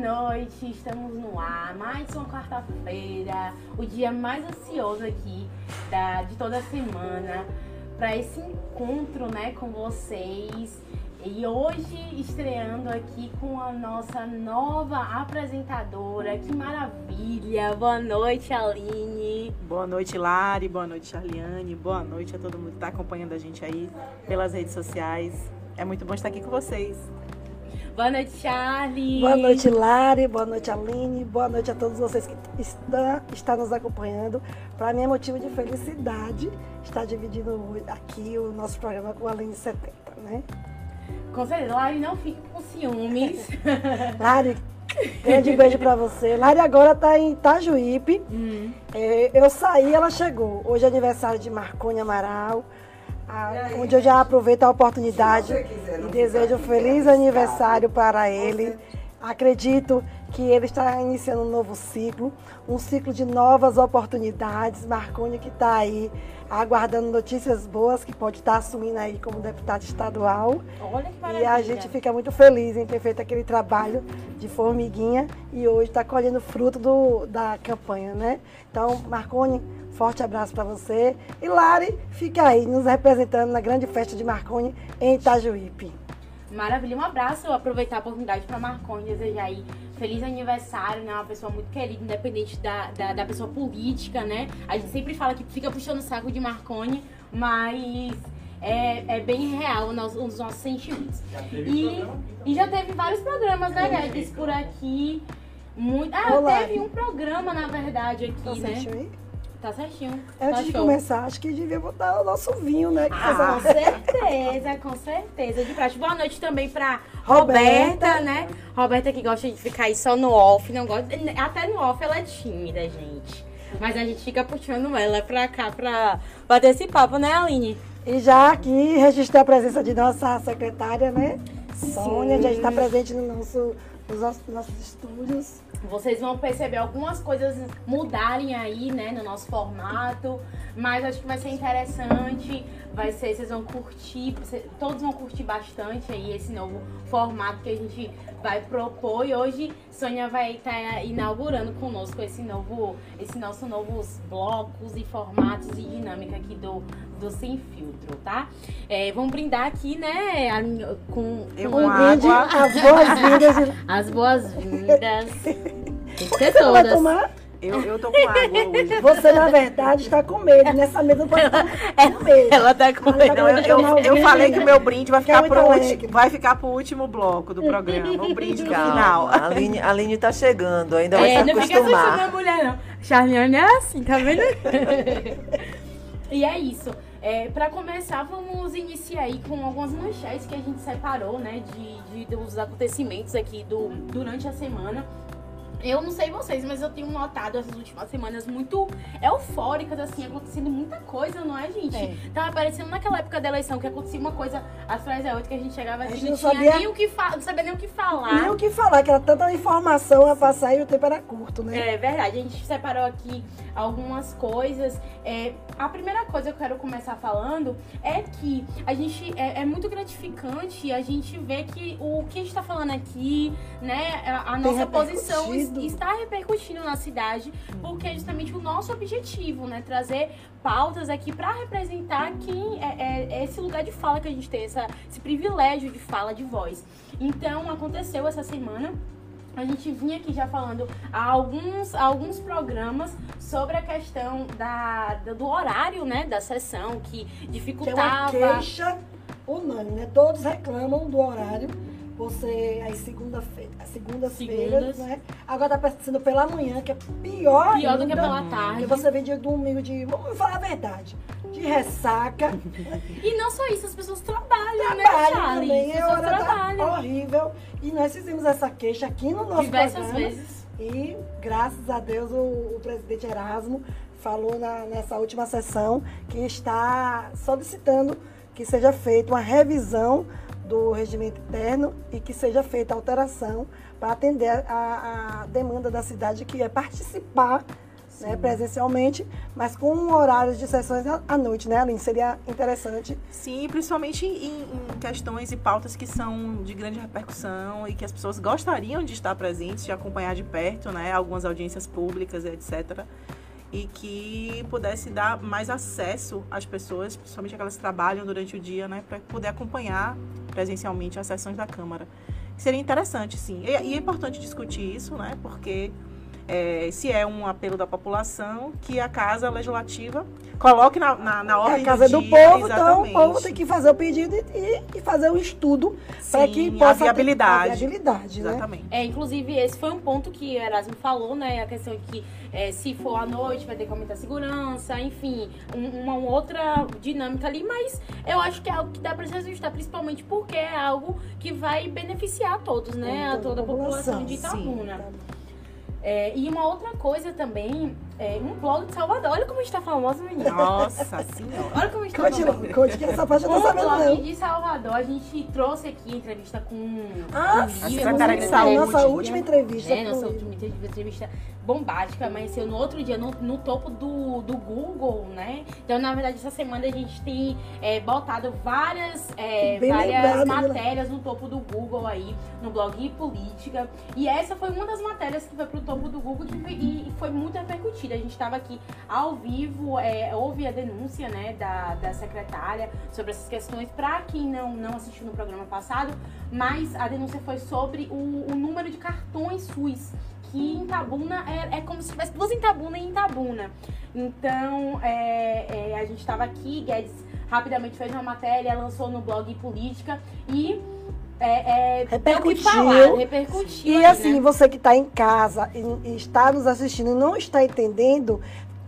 noite, estamos no ar, mais uma quarta-feira, o dia mais ansioso aqui da, de toda a semana, para esse encontro né, com vocês. E hoje estreando aqui com a nossa nova apresentadora, que maravilha! Boa noite, Aline! Boa noite, Lari, boa noite, Charliane, boa noite a todo mundo que está acompanhando a gente aí pelas redes sociais. É muito bom estar aqui com vocês. Boa noite, Charlie. Boa noite, Lari. Boa noite, Aline. Boa noite a todos vocês que estão, estão nos acompanhando. Para mim é motivo de felicidade estar dividindo aqui o nosso programa com a Aline 70, né? Com certeza. Lari, não fique com ciúmes. Lari, grande beijo para você. Lari agora tá em Itajuípe. Hum. É, eu saí, ela chegou. Hoje é aniversário de Marconi Amaral onde eu já aproveito a oportunidade e desejo um feliz aniversário para ele. Acredito que ele está iniciando um novo ciclo, um ciclo de novas oportunidades. Marconi que está aí aguardando notícias boas, que pode estar assumindo aí como deputado estadual. Olha que E a gente fica muito feliz em ter feito aquele trabalho de formiguinha e hoje está colhendo fruto do, da campanha, né? Então, Marconi, Forte abraço para você. E Lari, fica aí nos representando na grande festa de Marconi em Itajuípe. Maravilha, um abraço. Eu aproveitar a oportunidade para Marconi desejar aí feliz aniversário, né? Uma pessoa muito querida, independente da, da, da, pessoa política, né? A gente sempre fala que fica puxando o saco de Marconi, mas é, é bem real nos, os nossos sentimentos. E, e já teve vários programas, né, Guedes, por aqui. Muito... Ah, Olá. teve um programa, na verdade, aqui, Você né? Aí? Tá certinho. Antes tá de show. começar, acho que devia botar o nosso vinho, né? Ah, com certeza, com certeza. De praxe. Boa noite também pra Roberta, Roberta, né? Roberta que gosta de ficar aí só no off, não gosta. Até no off ela é tímida, gente. Mas a gente fica puxando ela pra cá pra bater esse papo, né, Aline? E já aqui registrar a presença de nossa secretária, né? Sim. Sônia, já está presente no nosso, nos nossos, nossos estúdios vocês vão perceber algumas coisas mudarem aí, né, no nosso formato, mas acho que vai ser interessante, vai ser, vocês vão curtir, todos vão curtir bastante aí esse novo formato que a gente vai propor e hoje Sônia vai estar tá inaugurando conosco esse novo, esse nosso novos blocos e formatos e dinâmica aqui do, do Sem Filtro, tá? É, vamos brindar aqui, né, com, com um brinde, as boas-vindas. As boas-vindas. Todas. Vai tomar? Eu, eu tô com água hoje. Você, na verdade, está com medo. Nessa mesa não pode estar com medo. Ela tá com medo. Tá eu, eu, eu, falei que o meu brinde vai ficar, pro último, vai ficar pro último bloco do programa. O brinde no final. A Aline, a Aline tá chegando, ainda vai é, se acostumar. Não fica a mulher, não. Charliane é assim, tá vendo? e é isso. É, para começar, vamos iniciar aí com algumas manchetes que a gente separou, né, de, de dos acontecimentos aqui do, durante a semana. Eu não sei vocês, mas eu tenho notado essas últimas semanas muito eufóricas, assim, acontecendo muita coisa, não é, gente? É. Tava parecendo naquela época da eleição que acontecia uma coisa atrás da outra que a gente chegava aqui e não, sabia nem o que não sabia nem o que falar. Nem o que falar, que era tanta informação a passar e o tempo era curto, né? É verdade. A gente separou aqui algumas coisas. É, a primeira coisa que eu quero começar falando é que a gente é, é muito gratificante a gente ver que o que a gente tá falando aqui, né, a, a nossa posição está repercutindo na cidade, porque é justamente o nosso objetivo, né? Trazer pautas aqui para representar quem é, é, é, esse lugar de fala que a gente tem, essa, esse privilégio de fala, de voz. Então, aconteceu essa semana a gente vinha aqui já falando há alguns, alguns programas sobre a questão da, do horário, né, da sessão, que dificultava. Que é uma queixa unânime, né? Todos reclamam do horário você as segunda-feira, segundas-feiras, né? Agora tá sendo pela manhã, que é pior, pior ainda, do que pela tarde. Que você vem de domingo de, vamos falar a verdade, de ressaca. e não só isso, as pessoas trabalham, né, trabalham né, Charlie? Também, tá trabalham. Tá horrível. E nós fizemos essa queixa aqui no nosso Diversas programa. vezes. E graças a Deus o, o presidente Erasmo falou na, nessa última sessão que está solicitando que seja feita uma revisão do regimento interno e que seja feita alteração para atender a, a, demanda da cidade, que é participar né, presencialmente, mas com horários de sessões à noite, né, Aline? Seria interessante. Sim, principalmente em, em, questões e pautas que são de grande repercussão e que as pessoas gostariam de estar presentes, de acompanhar de perto, né, algumas audiências públicas, etc. E que pudesse dar mais acesso às pessoas, principalmente aquelas que trabalham durante o dia, né, para poder acompanhar presencialmente as sessões da Câmara. Seria interessante, sim. E, e é importante discutir isso, né, porque é, se é um apelo da população, que a Casa Legislativa coloque na, na, na ordem é a Casa do, do Povo, então o povo tem que fazer o pedido e, e fazer o um estudo para que possa a viabilidade. Ter a viabilidade né? Exatamente. É, inclusive, esse foi um ponto que o Erasmo falou, né? A questão de que é, se for à noite vai ter que aumentar a segurança, enfim, um, uma outra dinâmica ali, mas eu acho que é algo que dá para se ajustar, principalmente porque é algo que vai beneficiar a todos, né? A toda a população de Itabuna. Sim. É, e uma outra coisa também, é, um blog de Salvador. Olha como a gente tá famoso, menina. Nossa senhora. Olha como a gente tá famoso. Conte que essa parte eu tô um sabendo blog não. de Salvador. A gente trouxe aqui entrevista com... Ah, com a secretária de saúde. Nossa última entrevista. É, nossa última entrevista bombástica, amanheceu no outro dia no, no, topo do, do Google, né? Então, na verdade, essa semana a gente tem é, botado várias, é, várias lembrado, matérias no topo do Google aí, no blog e Política. E essa foi uma das matérias que foi pro topo do Google que foi, e foi muito repercutida. A gente estava aqui ao vivo, é, houve a denúncia, né, da, da secretária sobre essas questões. Para quem não, não assistiu no programa passado, mas a denúncia foi sobre o, o número de cartões SUS que em Tabuna é, é como se tivesse duas em Tabuna e em Tabuna. Então, é, é, a gente estava aqui, Guedes rapidamente fez uma matéria, lançou no blog Política e é, é, repercutiu. Falar, repercutiu. E aí, assim, né? você que está em casa e, e, está nos assistindo e não está entendendo,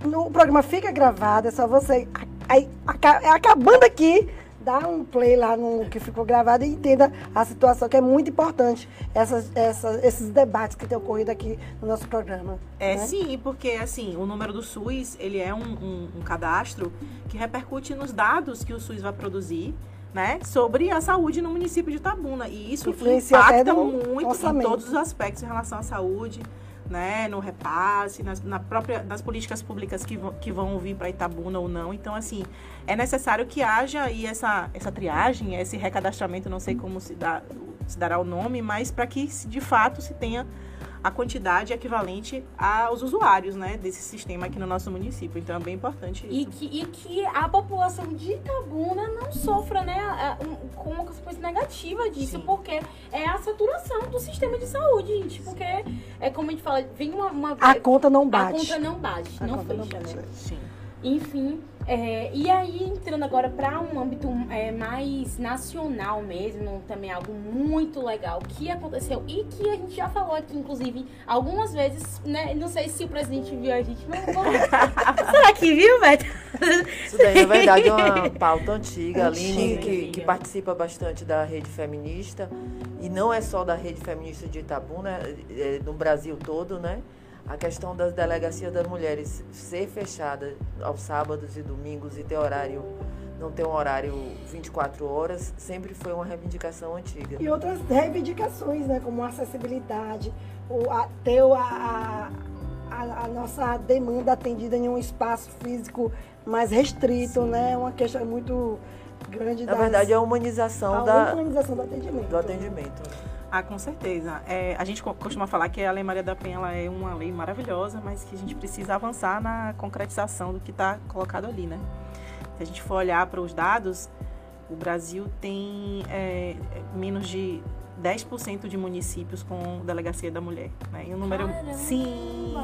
no, o programa fica gravado, é só você. Aí, acabando aqui, dá um play lá no que ficou gravado e entenda a situação, que é muito importante, essas, essas, esses debates que têm ocorrido aqui no nosso programa. É, né? sim, porque assim, o número do SUS, ele é um, um, um cadastro que repercute nos dados que o SUS vai produzir, né, sobre a saúde no município de Itabuna. E isso Influencia impacta muito orçamento. em todos os aspectos em relação à saúde, né, no repasse, nas, na própria, nas políticas públicas que, vão, que vão vir para Itabuna ou não. Então, assim, é necessário que haja aí essa, essa triagem, esse recadastramento, não sei como se, dá, se dará o nome, mas para que de fato se tenha a quantidade equivalente aos usuários né, desse sistema aqui no nosso município. Então é bem importante isso. E que, e que a população de Itabuna não sofra né, com uma consequência negativa disso, Sim. porque é a saturação do sistema de saúde, gente. Porque é como a gente fala, vem uma. uma a conta não bate. A conta não bate, a não fecha, não bate. né? Sim. Enfim, é, e aí, entrando agora para um âmbito é, mais nacional mesmo, também algo muito legal que aconteceu e que a gente já falou aqui, inclusive, algumas vezes, né? Não sei se o presidente viu a gente, mas Será que viu, Beto? Isso daí, na verdade, é uma pauta antiga. A Aline, que, que participa bastante da rede feminista, e não é só da rede feminista de Itabuna, é, no Brasil todo, né? A questão das delegacias das mulheres ser fechada aos sábados e domingos e ter horário, não ter um horário 24 horas, sempre foi uma reivindicação antiga. E outras reivindicações, né, como acessibilidade, o, a, ter a, a, a, nossa demanda atendida em um espaço físico mais restrito, Sim. né? Uma questão muito grande. Na das, verdade, é a humanização, a da, humanização do atendimento. Do atendimento. Ah, com certeza. É, a gente costuma falar que a Lei Maria da Penha ela é uma lei maravilhosa, mas que a gente precisa avançar na concretização do que está colocado ali, né? Se a gente for olhar para os dados, o Brasil tem é, menos de 10% de municípios com delegacia da mulher. Né? E o número. Caramba. Sim!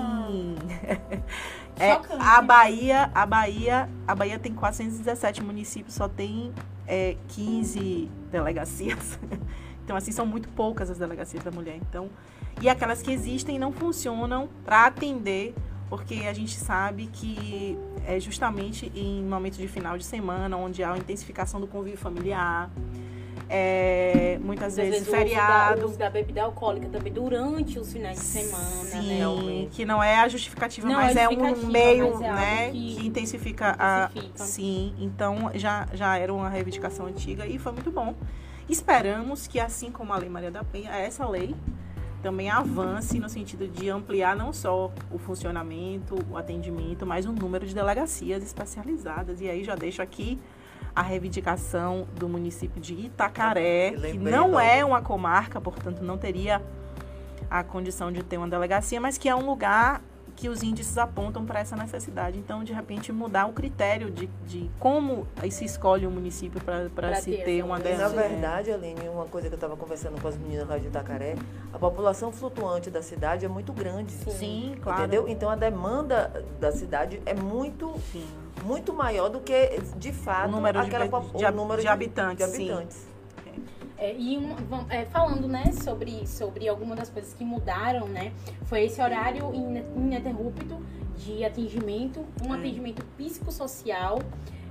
é, a Bahia, a Bahia, a Bahia tem 417 municípios, só tem é, 15 delegacias. Então, assim, são muito poucas as delegacias da mulher. Então, e aquelas que existem não funcionam para atender, porque a gente sabe que é justamente em momentos de final de semana, onde há a intensificação do convívio familiar, é, muitas vezes, vezes feriado. O uso da bebida alcoólica também durante os finais de semana, Sim, né? que não é a justificativa, não, mas é, é um meio é né, que, que intensifica, intensifica a. Sim, então já, já era uma reivindicação antiga e foi muito bom. Esperamos que, assim como a Lei Maria da Penha, essa lei também avance no sentido de ampliar não só o funcionamento, o atendimento, mas o número de delegacias especializadas. E aí já deixo aqui a reivindicação do município de Itacaré, que não é uma comarca, portanto não teria a condição de ter uma delegacia, mas que é um lugar que os índices apontam para essa necessidade. Então, de repente, mudar o critério de, de como se escolhe um município para se ter, ter uma dessas. Na verdade, Aline, uma coisa que eu estava conversando com as meninas lá de Itacaré, a população flutuante da cidade é muito grande. Sim, Sim claro. Entendeu? Então, a demanda da cidade é muito... Sim. Muito maior do que, de fato, o número de, de, o número de, de habitantes. De habitantes. É, e é, falando, né, sobre, sobre algumas das coisas que mudaram, né, foi esse horário ininterrupto de atendimento, um é. atendimento psicossocial,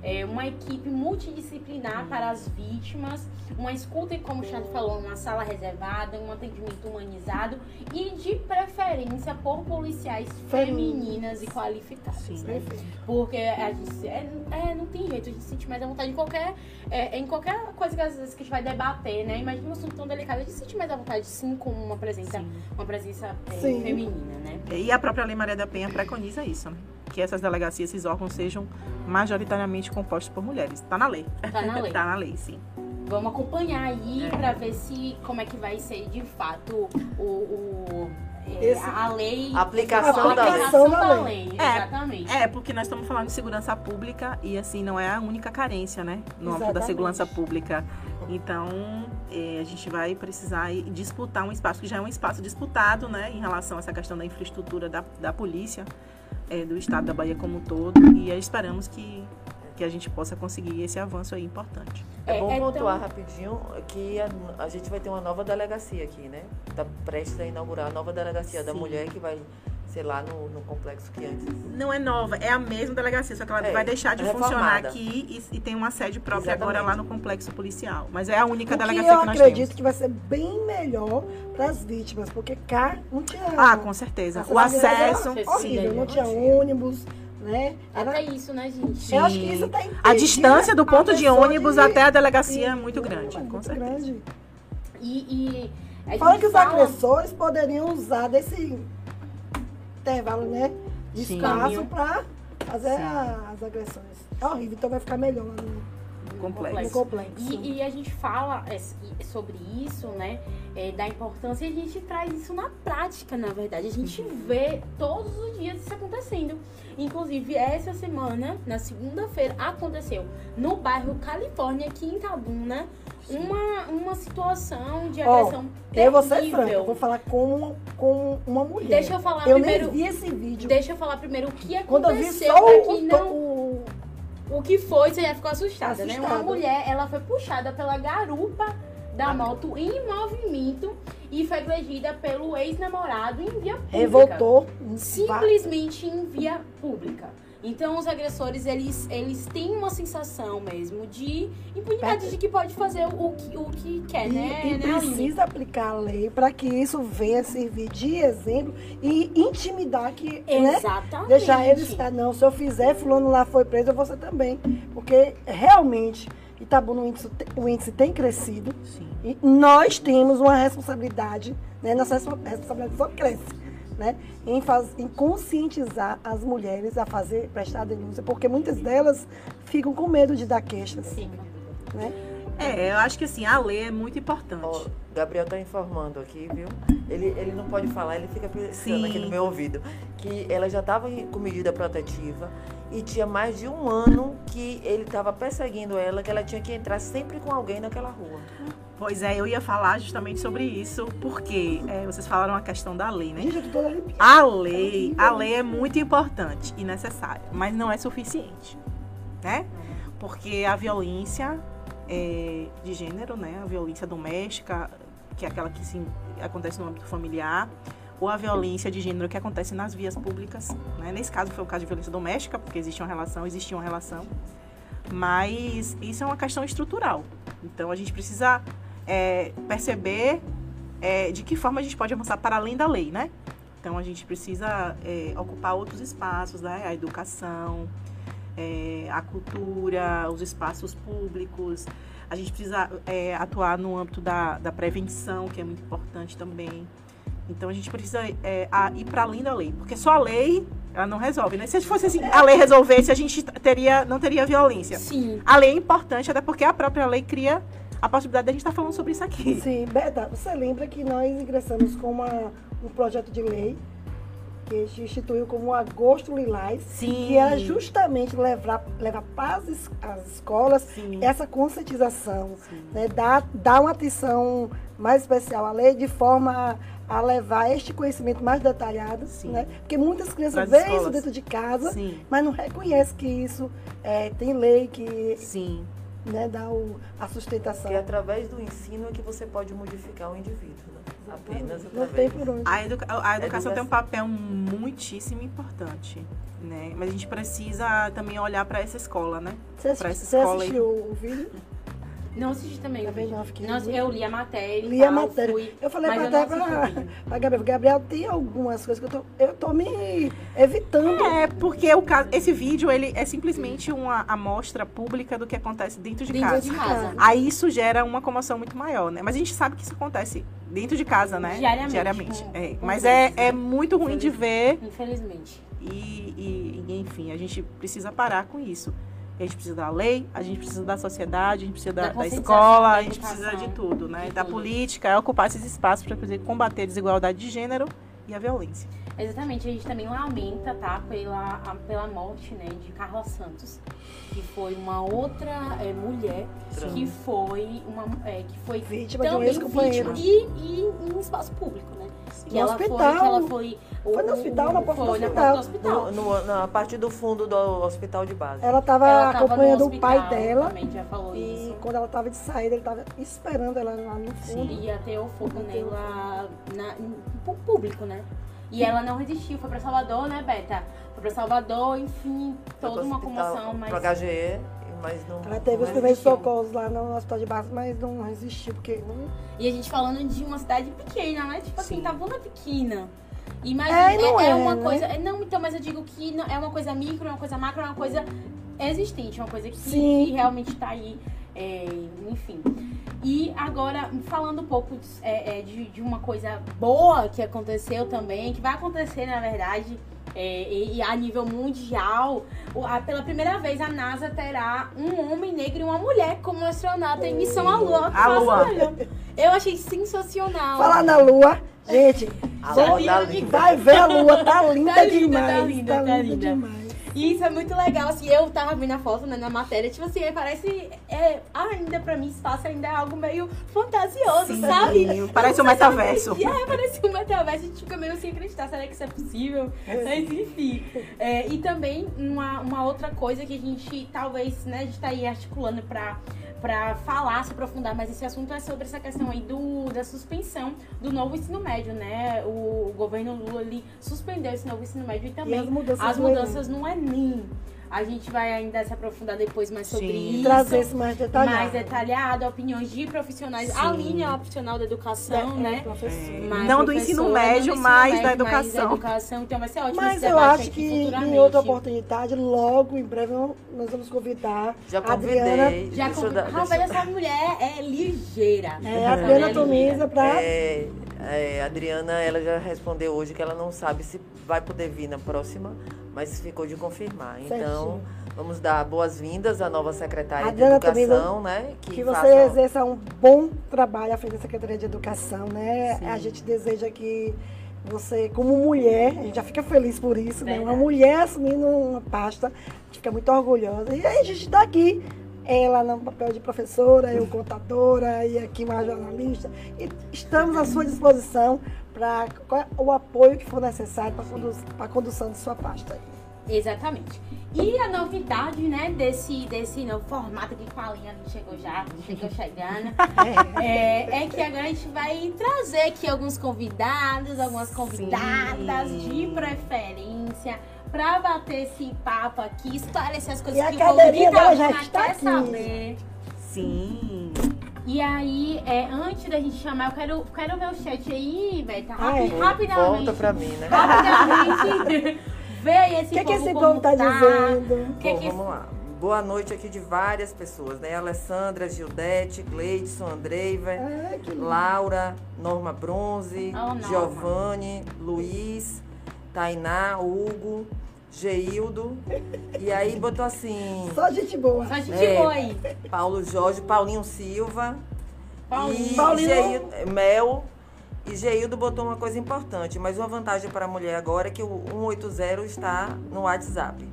é, uma equipe multidisciplinar para as vítimas, uma escuta e, como o Chad falou, uma sala reservada, um atendimento humanizado e de preferência por policiais femininas e qualificadas. Sim, né? Porque a gente é, é, não tem jeito, a gente sente mais a vontade em qualquer, é, em qualquer coisa que às vezes que a gente vai debater, né? Imagina um assunto tão delicado, a gente sente mais a vontade sim com uma presença, uma presença é, feminina, né? E a própria Lei Maria da Penha preconiza isso, né? Que essas delegacias, esses órgãos sejam majoritariamente compostos por mulheres. Está na lei. Está na lei. Está na lei, sim. Vamos acompanhar aí é. para ver se como é que vai ser de fato o, o é, Esse, a lei. A aplicação, a aplicação da, lei. Da lei. É, exatamente. É, porque nós estamos falando de segurança pública e assim não é a única carência, né? No âmbito da segurança pública. Então, é, a gente vai precisar disputar um espaço que já é um espaço disputado, né, em relação a essa questão da infraestrutura da, da polícia é, do estado da Bahia como um todo e esperamos que, que a gente possa conseguir esse avanço aí importante. É, é bom é, pontuar rapidinho que a, a, gente vai ter uma nova delegacia aqui, né? Está prestes a inaugurar a nova delegacia Sim. da mulher que vai sei lá, no, no, complexo que antes. Não é nova, é a mesma delegacia, só que ela é, vai deixar de funcionar aqui e, e, tem uma sede própria Exatamente. agora lá no complexo policial. Mas é a única o delegacia que, que nós temos. Eu acredito que vai ser bem melhor para as vítimas, porque cá não tinha. Ah, com certeza. O acesso. Horrível, não tinha ônibus. Né? Era... Até isso, né, gente? Sim. Eu acho que isso tá A distância do ponto de ônibus de... até a delegacia Sim, é muito grande, é muito com certeza. Grande. E, e Fala que os fala... agressores poderiam usar desse intervalo, né? De Sim. espaço para fazer a, as agressões. É horrível, então vai ficar melhor no complexo. No complexo. E, e, a gente fala é, sobre isso, né? É, da importância e a gente traz isso na prática, na verdade. A gente uhum. vê todos os dias isso acontecendo. Inclusive, essa semana, na segunda-feira, aconteceu no bairro Califórnia, aqui em Itabuna, uma, uma situação de agressão oh, terrível. Eu vou ser franca, eu vou falar com, com uma mulher. Deixa eu falar eu primeiro. Eu vi esse vídeo. Deixa eu falar primeiro o que aconteceu. Quando eu vi só o, não, o, o que foi, você já ficou assustada, assustada, né? Uma mulher, ela foi puxada pela garupa da moto em movimento e foi agredida pelo ex-namorado em via pública. Revoltou. Simplesmente em via pública. Então os agressores eles, eles têm uma sensação mesmo de impunidade de que pode fazer o que, o que quer, e, né? E né, precisa aplicar a lei para que isso venha servir de exemplo e intimidar que, né, Exatamente. Né, deixar eles, ah, não, se eu fizer, fulano lá foi preso, você também. Porque realmente Itabuna o índice, o índice tem crescido Sim. e nós temos uma responsabilidade, né? Nossa responsabilidade só cresce né, em, faz, em conscientizar as mulheres a fazer, prestar denúncia, porque muitas delas ficam com medo de dar queixas. Sim. Né? É, eu acho que assim, a lei é muito importante. Oh, Gabriel está informando aqui, viu? Ele, ele não pode falar, ele fica pensando aqui no meu ouvido. Que ela já estava com medida protetiva e tinha mais de um ano que ele estava perseguindo ela, que ela tinha que entrar sempre com alguém naquela rua. Pois é, eu ia falar justamente sobre isso, porque é, vocês falaram a questão da lei, né? A lei, a lei é muito importante e necessária, mas não é suficiente, né? Porque a violência é, de gênero, né? A violência doméstica, que é aquela que sim, acontece no âmbito familiar, ou a violência de gênero que acontece nas vias públicas, né? Nesse caso foi o caso de violência doméstica, porque existe uma relação, existia uma relação, mas isso é uma questão estrutural. Então a gente precisa é, perceber é, de que forma a gente pode avançar para além da lei, né? Então a gente precisa é, ocupar outros espaços, né? A educação, é, a cultura, os espaços públicos. A gente precisa é, atuar no âmbito da, da prevenção, que é muito importante também. Então a gente precisa é, a, ir para além da lei, porque só a lei ela não resolve, né? Se fosse assim, a lei resolvesse, a gente teria, não teria violência. Sim. A lei é importante, até porque a própria lei cria a possibilidade de a gente estar tá falando sobre isso aqui. Sim, Beta, você lembra que nós ingressamos com uma, um projeto de lei que a gente instituiu como Agosto Lilás, Sim. que era justamente levar, levar para as, as escolas Sim. essa conscientização, né? dar, dar uma atenção mais especial à lei de forma a levar este conhecimento mais detalhado, Sim. né? Porque muitas crianças veem isso dentro de casa, Sim. mas não reconhecem que isso é, tem lei que Sim. Né, dá o, a sustentação. E através do ensino é que você pode modificar o indivíduo, né? Apenas através. Não tem por onde. A, educa a educação tem um papel muitíssimo importante. Né? Mas a gente precisa também olhar para essa escola, né? Você, essa você escola assistiu o vídeo? Não assisti também. Também não, fiquei Nossa, eu li a matéria. Li a matéria. Fui, eu falei pra, até pra, pra Gabriel. Gabriel, tem algumas coisas que eu tô, eu tô me evitando. É, porque o caso, esse vídeo ele é simplesmente uma amostra pública do que acontece dentro de dentro casa. De casa. Aí isso gera uma comoção muito maior, né? Mas a gente sabe que isso acontece dentro de casa, né? Diariamente. Diariamente. É. Mas é, é muito ruim de ver. Infelizmente. E, e, enfim, a gente precisa parar com isso. A gente precisa da lei, a gente precisa da sociedade, a gente precisa da, da, da escola, a gente precisa de tudo, né? Da política, é ocupar esses espaços para combater a desigualdade de gênero e a violência. Exatamente, a gente também lamenta, tá, pela, pela morte, né, de Carla Santos, que foi uma outra é, mulher Sim. que foi uma é, que foi vítima também de um vítima e, e em espaço público, né? Que no ela hospital. foi, que ela foi foi no hospital, na porta foi do hospital. Na, hospital. No, no, na parte do fundo do hospital de base. Ela estava acompanhando o pai dela. Já falou e isso. quando ela estava de saída, ele estava esperando ela lá no fundo. Sim, ia ter o fogo nela na, no público, né? E ela não resistiu, foi para Salvador, né, Beta? Foi para Salvador, enfim, toda uma comoção, mas. Pro HGE, mas não. Ela teve os primeiros socorros lá no hospital de base, mas não resistiu, porque. Não... E a gente falando de uma cidade pequena, né? Tipo assim, Sim. assim, Itabuna pequena. Imagina, é, não é, é uma né? coisa. Não, então, mas eu digo que não, é uma coisa micro, é uma coisa macro, é uma coisa existente, é uma coisa que, que realmente está aí. É, enfim. E agora, falando um pouco de, é, é, de, de, uma coisa boa que aconteceu também, que vai acontecer, na verdade, é, e, a nível mundial, pela primeira vez a NASA terá um homem negro e uma mulher como astronauta em missão à Lua. A Lua. Eu achei sensacional. Falar na Lua, gente, a Lua tá vai ver a Lua, tá linda, tá linda demais. Tá linda, tá linda, tá linda. demais. E isso é muito legal, assim, eu tava vendo a foto, né, na matéria, tipo assim, parece, é, ainda pra mim, espaço ainda é algo meio fantasioso, Sim, sabe? Parece um metaverso. É, parece um metaverso, a gente fica meio sem acreditar, será que isso é possível? É. Mas, enfim. É, e também, uma, uma outra coisa que a gente, talvez, né, a gente tá aí articulando pra para falar, se aprofundar mais esse assunto é sobre essa questão aí do, da suspensão do novo ensino médio, né? O, o governo Lula ele suspendeu esse novo ensino médio e também e as mudanças, as mudanças no Enem. A gente vai ainda se aprofundar depois mais sobre Sim. isso. Trazer isso mais detalhado. Mais detalhado, opiniões de profissionais. Sim. A linha é profissional da educação, é, né? É. Não do ensino médio, mas da educação. Mais da educação. Então vai ser ótimo Mas eu acho que em outra oportunidade, logo, em breve, nós vamos convidar Já convidei. Adriana. Já convidei. Rapaz, essa mulher é ligeira. É, a Adriana Tomisa pra... É, é, a Adriana, ela já respondeu hoje que ela não sabe se vai poder vir na próxima mas ficou de confirmar. Então, vamos dar boas-vindas à nova secretária Adriana, de Educação, né? Que, que você faça... exerça um bom trabalho à frente da Secretaria de Educação, né? Sim. A gente deseja que você, como mulher, a gente já fica feliz por isso, né? Uma mulher assumindo uma pasta, a gente fica muito orgulhosa. E aí a gente está aqui ela no papel de professora, eu contadora e aqui uma jornalista. E estamos à sua disposição para o apoio que for necessário para a condução de sua pasta. Exatamente. E a novidade, né, desse, desse novo formato que com a linha chegou já, chegou chegando, é, é, que agora a gente vai trazer aqui alguns convidados, algumas convidadas Sim. de preferência para bater esse papo aqui, esclarecer as coisas e que o convidado já está quer aqui. saber. Sim. E aí, é, antes da gente chamar, eu quero, quero ver o chat aí, Beta, rapi, é. rapidamente. Volta pra mim, né? Rapidamente. Vê aí esse que povo que esse povo tá, tá dizendo? Que Bom, que vamos lá. boa noite aqui de várias pessoas, né? Alessandra, Gildete, Gleidson, Andreiva, Laura, Norma Bronze, oh, Giovanni, Luiz, Tainá, Hugo, Geildo. E aí botou assim. Só gente boa. Só gente é, boa aí. Paulo Jorge, Paulinho Silva. Paulinho. E Paulinho. Geildo, Mel. E Geildo botou uma coisa importante, mas uma vantagem para a mulher agora é que o 180 está no WhatsApp.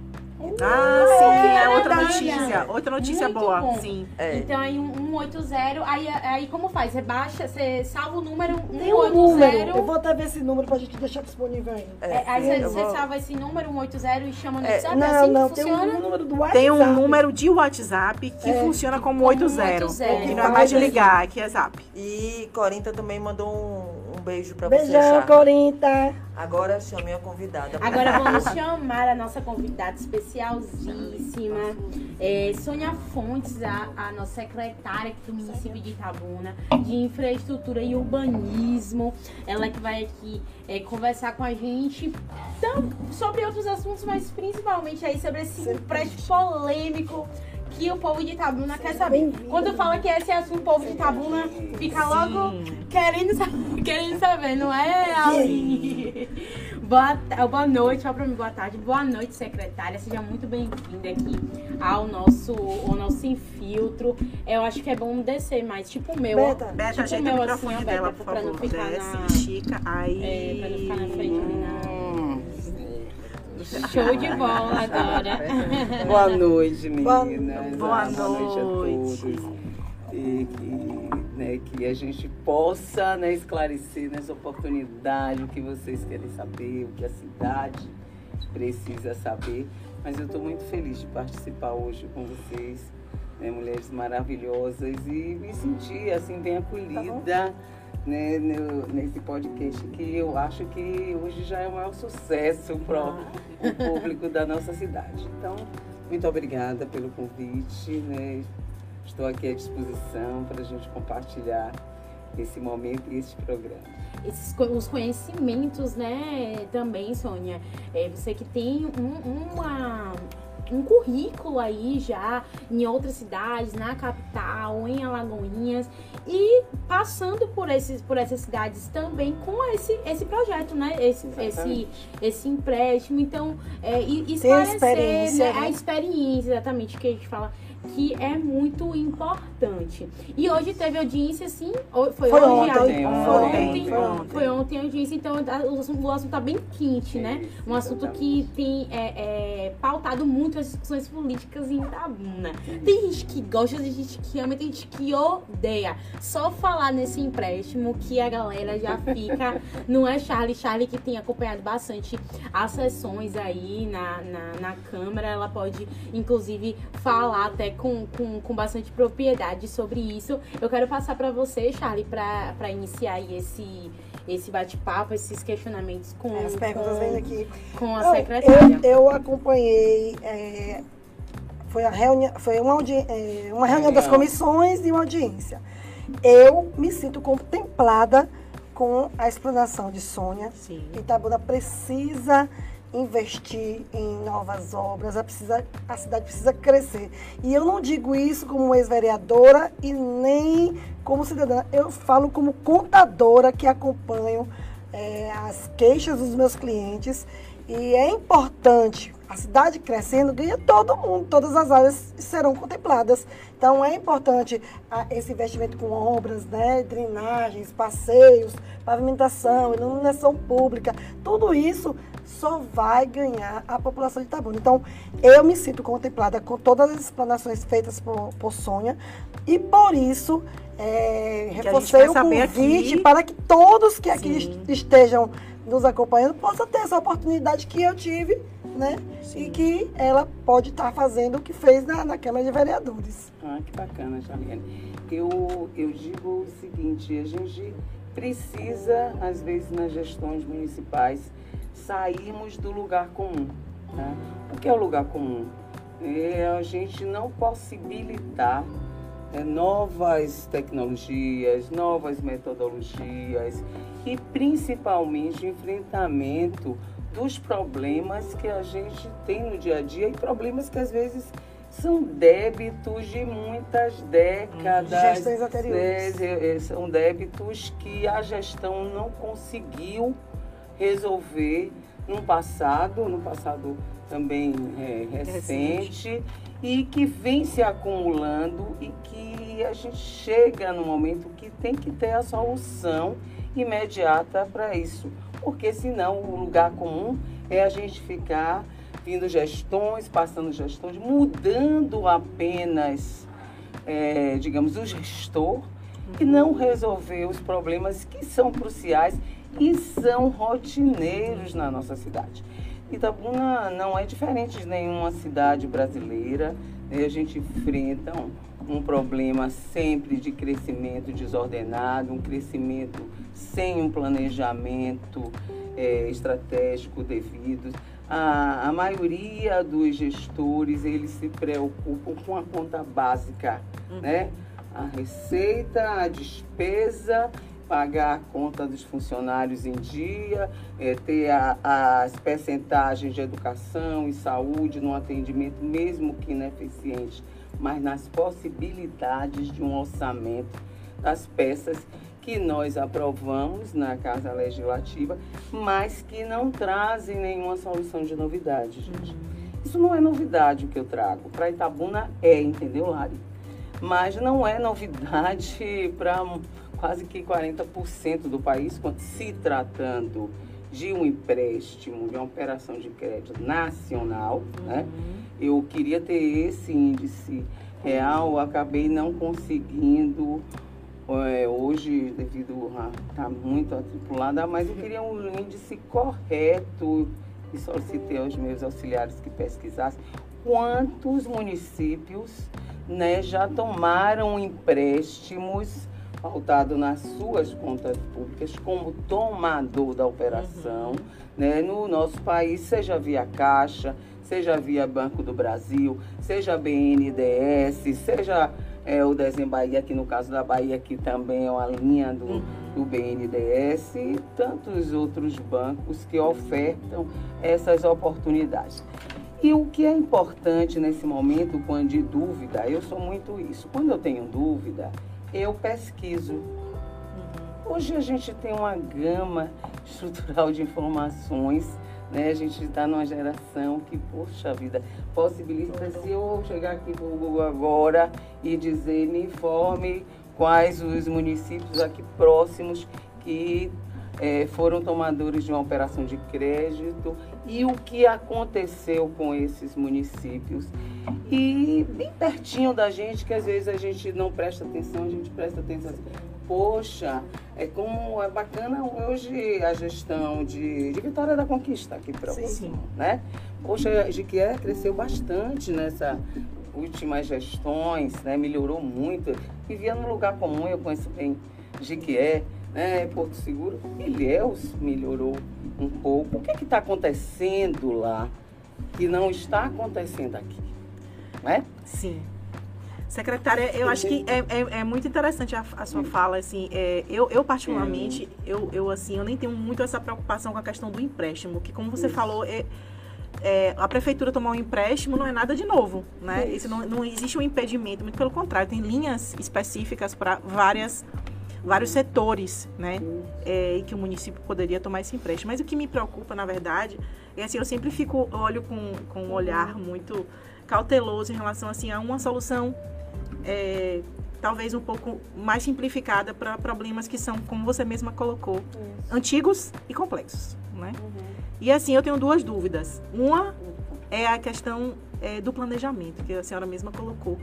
Ah, sim, é, é outra notícia. Outra notícia Muito boa. Bom. Sim. É. Então aí um 180, aí, aí como faz? Você baixa, você salva o número 180. Tem um número. Eu vou até ver esse número pra gente deixar disponível aí. É, aí você, você vou... salva esse número 180 e chama no é. WhatsApp? Não, assim não, tem um número do WhatsApp. Tem um número de WhatsApp que é. funciona como 80. 80. Que não é mais de ligar, que é Zap. E Corinta também mandou um beijo pra Beijão, você. Beijão, Corinta. Agora chame a convidada. Agora vamos chamar a nossa convidada especialíssima, é, Sônia Fontes, a, a, nossa secretária aqui do município de Itabuna, de infraestrutura e urbanismo. Ela que vai aqui é, conversar com a gente então, sobre outros assuntos, mas principalmente aí sobre esse empréstimo polêmico que o povo de Itabuna quer saber. Quando fala que esse é assunto, o povo de Itabuna fica logo querendo saber, querendo saber, não é, Aline? Boa, boa noite, ó pra mim, boa tarde. Boa noite, secretária. Seja muito bem-vinda aqui ao nosso, ao nosso infiltro. Eu acho que é bom descer mais, tipo o meu. Beta, Beta tipo o meu, assim, dela, Beta, pra não ficar Desce, na... Estica, aí... É, pra não ficar na frente ali na... Show de bola agora. Boa noite, meninas. Boa, boa noite. noite a todos. E que, né, que a gente possa né, esclarecer nessa oportunidade o que vocês querem saber, o que a cidade precisa saber. Mas eu estou muito feliz de participar hoje com vocês, né, mulheres maravilhosas, e me sentir assim bem acolhida. Tá né, no, nesse podcast que eu acho que hoje já é o maior sucesso para o ah. público da nossa cidade. Então, muito obrigada pelo convite, né? Estou aqui à disposição para a gente compartilhar esse momento e esse programa. Esses, os conhecimentos, né, também, Sônia. É, você que tem um, uma um currículo aí já em outras cidades, na capital, em Alagoinhas e passando por esses por essas cidades também com esse esse projeto, né? Esse esse esse empréstimo, então é, esclarecer né? né? a experiência exatamente que a gente fala que é muito importante. E hoje teve audiência, sim? Foi, foi ontem. Foi ontem. Foi ontem, foi ontem a audiência, então o assunto, o assunto tá bem quente, né? Um assunto que tem é, é, pautado muito as discussões políticas em Itabuna. Tem gente que gosta, tem gente que ama, tem gente que odeia. Só falar nesse empréstimo que a galera já fica. Não é Charlie, Charlie que tem acompanhado bastante as sessões aí na, na, na Câmara. Ela pode, inclusive, falar até com, com, com bastante propriedade sobre isso. Eu quero passar para você, Charlie, para iniciar esse, esse bate-papo, esses questionamentos com, As perguntas com, aqui. com a Não, secretária. Eu, eu acompanhei. É, foi, a reunião, foi uma, é, uma reunião das comissões e uma audiência. Eu me sinto contemplada com a explanação de Sônia. Sim. Itabuna precisa investir em novas obras, a, precisa, a cidade precisa crescer. E eu não digo isso como ex-vereadora e nem como cidadã, eu falo como contadora que acompanho é, as queixas dos meus clientes. E é importante, a cidade crescendo, ganha todo mundo, todas as áreas serão contempladas. Então é importante a, esse investimento com obras, né, drenagens, passeios, pavimentação, iluminação pública, tudo isso só vai ganhar a população de Itabuna. Então, eu me sinto contemplada com todas as explanações feitas por, por Sônia e por isso é, reforcei o convite para que todos que aqui Sim. estejam nos acompanhando possam ter essa oportunidade que eu tive, né? Sim. E que ela pode estar fazendo o que fez na, na Câmara de Vereadores. Ah, que bacana, Jaliane. Eu, eu digo o seguinte, a gente precisa, às vezes, nas gestões municipais, sairmos do lugar comum. Né? O que é o lugar comum? É a gente não possibilitar é, novas tecnologias, novas metodologias e principalmente enfrentamento dos problemas que a gente tem no dia a dia e problemas que às vezes são débitos de muitas décadas. Gestões anteriores. Né? São débitos que a gestão não conseguiu resolver no passado, no passado também é, recente, recente, e que vem se acumulando e que a gente chega no momento que tem que ter a solução imediata para isso. Porque senão o lugar comum é a gente ficar vindo gestões, passando gestões, mudando apenas, é, digamos, o gestor e não resolver os problemas que são cruciais e são rotineiros na nossa cidade. Itabuna não é diferente de nenhuma cidade brasileira. Né? A gente enfrenta um, um problema sempre de crescimento desordenado, um crescimento sem um planejamento é, estratégico devido a, a maioria dos gestores, eles se preocupam com a conta básica, uhum. né? A receita, a despesa, pagar a conta dos funcionários em dia, é, ter a, as percentagens de educação e saúde no atendimento, mesmo que ineficiente, mas nas possibilidades de um orçamento das peças que nós aprovamos na Casa Legislativa, mas que não trazem nenhuma solução de novidade, gente. Uhum. Isso não é novidade o que eu trago. Para Itabuna é, entendeu, Lari? Mas não é novidade para quase que 40% do país, se tratando de um empréstimo, de uma operação de crédito nacional, né? uhum. né? Eu queria ter esse índice real, acabei não conseguindo é, hoje, devido a estar tá muito atripulada, mas eu queria um índice correto e solicitei aos meus auxiliares que pesquisassem quantos municípios né, já tomaram empréstimos pautado nas suas contas públicas como tomador da operação uhum. né, no nosso país, seja via Caixa, seja via Banco do Brasil, seja BNDES, seja é, o Desenho Bahia, que no caso da Bahia, que também é uma linha do, uhum. do BNDES e tantos outros bancos que ofertam essas oportunidades. E o que é importante nesse momento, quando de dúvida, eu sou muito isso. Quando eu tenho dúvida, eu pesquiso. Uhum. Hoje a gente tem uma gama estrutural de informações né? A gente está numa geração que, poxa vida, possibilita se eu chegar aqui no Google agora e dizer, me informe quais os municípios aqui próximos que é, foram tomadores de uma operação de crédito e o que aconteceu com esses municípios. E bem pertinho da gente, que às vezes a gente não presta atenção, a gente presta atenção poxa, é como é bacana hoje a gestão de, de Vitória da Conquista aqui próximo, sim, sim. né? Poxa, Jiquié cresceu bastante nessa últimas gestões, né? Melhorou muito. Vivia num lugar comum, eu conheço bem Jiquié, né? Porto Seguro. Ilhéus melhorou um pouco. O que é está acontecendo lá que não está acontecendo aqui? Né? Sim. Secretária, eu acho que é, é, é muito interessante a, a, sua fala, assim, é, eu, eu particularmente, eu, eu, assim, eu nem tenho muito essa preocupação com a questão do empréstimo, que como você Isso. falou, é, é, a prefeitura tomar um empréstimo não é nada de novo, né? Isso, Isso não, não existe um impedimento, muito pelo contrário, tem linhas específicas para várias vários setores, né? É, que o município poderia tomar esse empréstimo. Mas o que me preocupa, na verdade, é assim, eu sempre fico olho com, com um olhar muito cauteloso em relação assim a uma solução é, talvez um pouco mais simplificada para problemas que são, como você mesma colocou, Isso. antigos e complexos. Né? Uhum. E assim, eu tenho duas dúvidas. Uma é a questão é, do planejamento, que a senhora mesma colocou.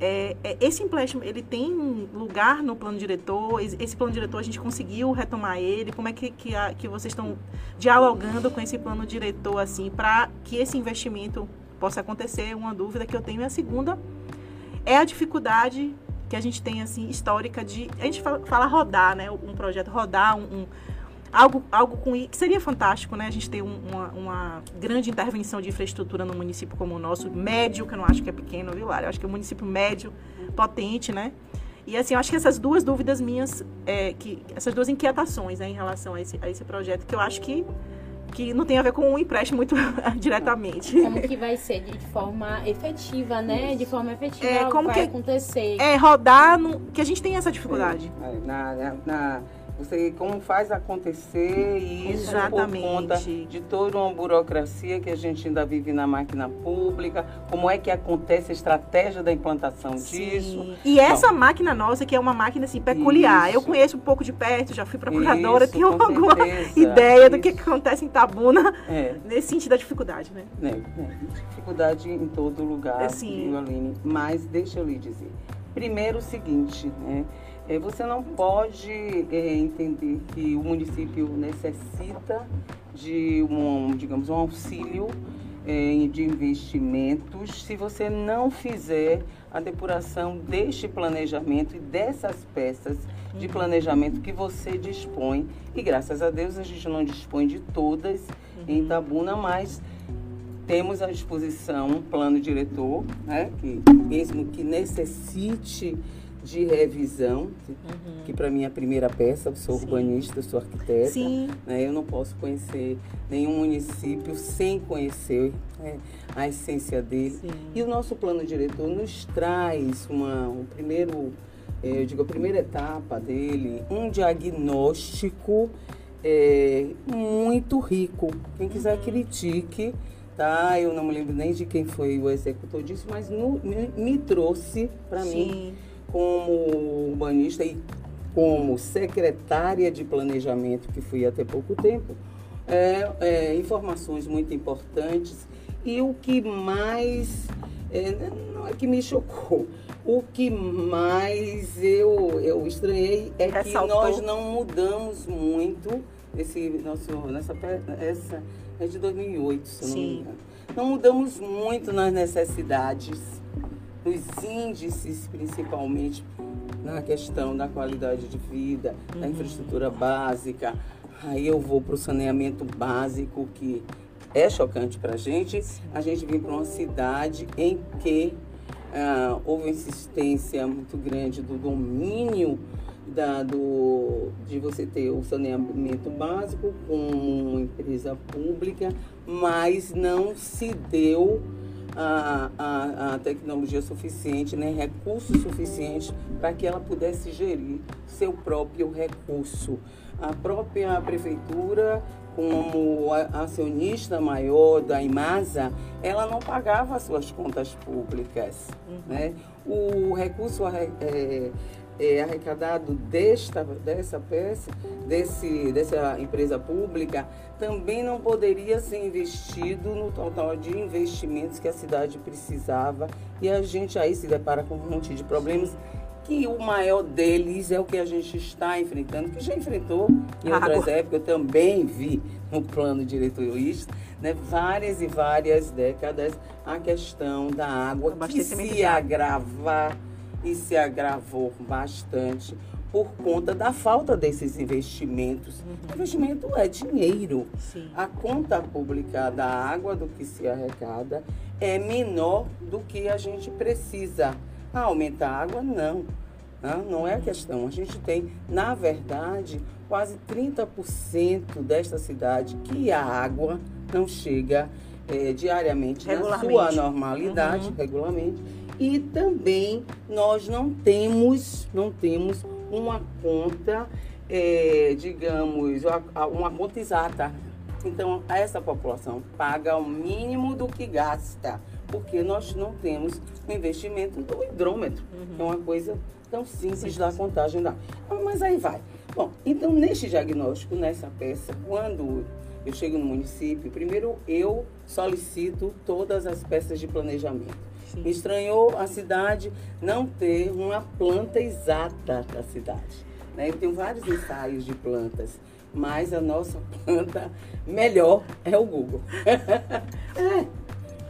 É, é, esse empréstimo, ele tem lugar no plano diretor? Esse plano diretor, a gente conseguiu retomar ele? Como é que, que, a, que vocês estão dialogando com esse plano diretor, assim, para que esse investimento possa acontecer? Uma dúvida que eu tenho. E a segunda é a dificuldade que a gente tem assim histórica de a gente fala, fala rodar, né? Um projeto rodar, um, um algo, algo com que seria fantástico, né? A gente ter um, uma, uma, grande intervenção de infraestrutura no município como o nosso, médio, que eu não acho que é pequeno, viu, Lara? Eu acho que é um município médio, potente, né? E assim, eu acho que essas duas dúvidas minhas, é, que, essas duas inquietações né, em relação a esse, a esse projeto, que eu acho que que não tem a ver com o empréstimo muito diretamente. Como que vai ser de forma efetiva, né? De forma efetiva É, como vai que- acontecer. É rodar, no, que a gente tem essa dificuldade. É, na, na, na- você como faz acontecer e isso Exatamente. por conta de toda uma burocracia que a gente ainda vive na máquina pública, como é que acontece a estratégia da implantação disso. Sim. E essa máquina nossa, que é uma máquina assim, peculiar. Isso. Eu conheço um pouco de perto, já fui procuradora, Isso, tenho alguma certeza. ideia do que, Isso. que acontece em Tabuna É, nesse sentido da dificuldade, né? né, né, dificuldade em todo lugar, Assim. viu, Aline? Mas deixa eu lhe dizer. Primeiro o seguinte, né? É, você não pode é, entender que o município necessita de um, digamos, um auxílio é, de investimentos se você não fizer a depuração deste planejamento e dessas peças de planejamento que você dispõe. E graças a Deus a gente não dispõe de todas em Itabuna, mas temos à disposição um plano diretor, né, que mesmo que necessite de revisão, que para mim é a primeira peça, eu sou Sim. urbanista, sou arquiteta, Sim. né, eu não posso conhecer nenhum município sem conhecer né, a essência dele. Sim. E o nosso plano diretor nos traz uma, um primeiro, eh, eu digo, a primeira etapa dele, um diagnóstico eh, muito rico. Quem quiser critique, tá? Eu não me lembro nem de quem foi o executor disso, mas no- me, me trouxe para mim. Como urbanista e como secretária de planejamento, que fui até pouco tempo, é, é, informações muito importantes. E o que mais, é, não é que me chocou, o que mais eu, eu estranhei é Ressaltou. que nós não mudamos muito esse nosso, nessa, essa é de 2008, se não me engano. Não mudamos muito nas necessidades nos índices, principalmente na questão da qualidade de vida, da infraestrutura básica. Aí eu vou para o saneamento básico, que é chocante para a gente. A gente vem para uma cidade em que ah, houve uma insistência muito grande do domínio da, do, de você ter o saneamento básico com uma empresa pública, mas não se deu a, a, a tecnologia suficiente, nem recurso suficiente para que ela pudesse gerir seu próprio recurso. A própria prefeitura, como acionista maior da Imasa, ela não pagava as suas contas públicas. Né? O recurso é, é, arrecadado desta, dessa peça, desse, dessa empresa pública, também não poderia ser investido no total de investimentos que a cidade precisava. E a gente aí se depara com um monte de problemas. Que o maior deles é o que a gente está enfrentando, que já enfrentou em Água. outras épocas, eu também vi no plano diretorista, né, várias e várias décadas, a questão da água que se de água. agrava e se agravou bastante por conta da falta desses investimentos. Investimento é dinheiro. Sim. A conta pública da água do que se arrecada é menor do que a gente precisa. Ah, aumentar a água? Não. Não, não é a questão. A gente tem, na verdade, quase 30% desta cidade que a água não chega eh, diariamente na sua normalidade, Uhum. regularmente. E também nós não temos, não temos uma conta, eh, digamos, uma conta exata. Então, essa população paga o mínimo do que gasta, porque nós não temos o investimento do hidrômetro, que é uma coisa tão simples da contagem da. Ah, Mas aí vai. Bom, então neste diagnóstico, nessa peça, quando eu chego no município, primeiro eu solicito todas as peças de planejamento. Sim. Me estranhou a cidade não ter uma planta exata da cidade. né? Eu tenho vários ensaios de plantas, mas a nossa planta melhor é o Google. é.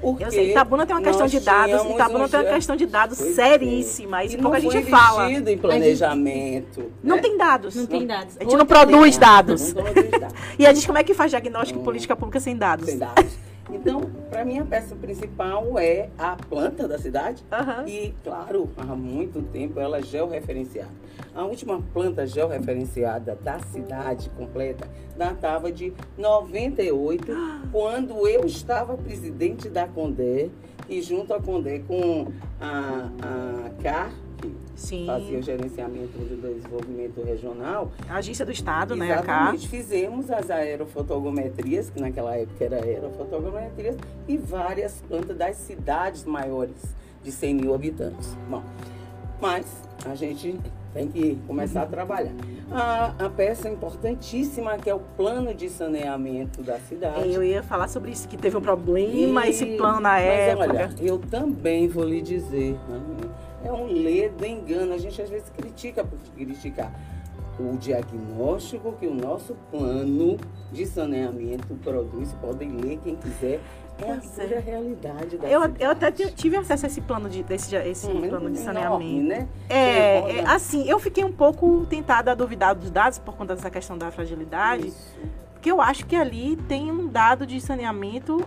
Porque Eu sei, Itabuna tem uma questão de dados, Itabuna um tem uma questão de dados Pois é. seríssima. Isso E pouca não gente fala. em planejamento. Não né? tem dados. Não tem dados. A gente não produz Não, dados. não produz dados. E a gente como é que faz diagnóstico de política pública sem dados? Sem dados. Então, para mim, a peça principal é a planta da cidade. Aham. E, claro, há muito tempo ela é georreferenciada. A última planta georreferenciada da cidade completa datava de 98, quando eu estava presidente da Condé, e junto à Condé com a, a CAR, Sim. fazia o gerenciamento do desenvolvimento regional, A agência do Estado, né? A CAR. Exatamente. Fizemos as aerofotogrametrias, que naquela época era aerofotogrametrias, e várias plantas das cidades maiores de 100 mil habitantes. Bom, mas a gente tem que começar a trabalhar. A, a peça importantíssima, que é o plano de saneamento da cidade. Eu ia falar sobre isso, que teve um problema, esse E- plano na mas época. Olha, eu também vou lhe dizer, né? É um ledo engano. A gente às vezes critica por criticar o diagnóstico que o nosso plano de saneamento produz. Podem ler quem quiser. É a é. pura realidade da eu, cidade. eu até ti- tive acesso a esse plano de, desse, esse Hum, plano de enorme, saneamento. né? É, é, assim, eu fiquei um pouco tentada a duvidar dos dados por conta dessa questão da fragilidade, Isso, porque eu acho que ali tem um dado de saneamento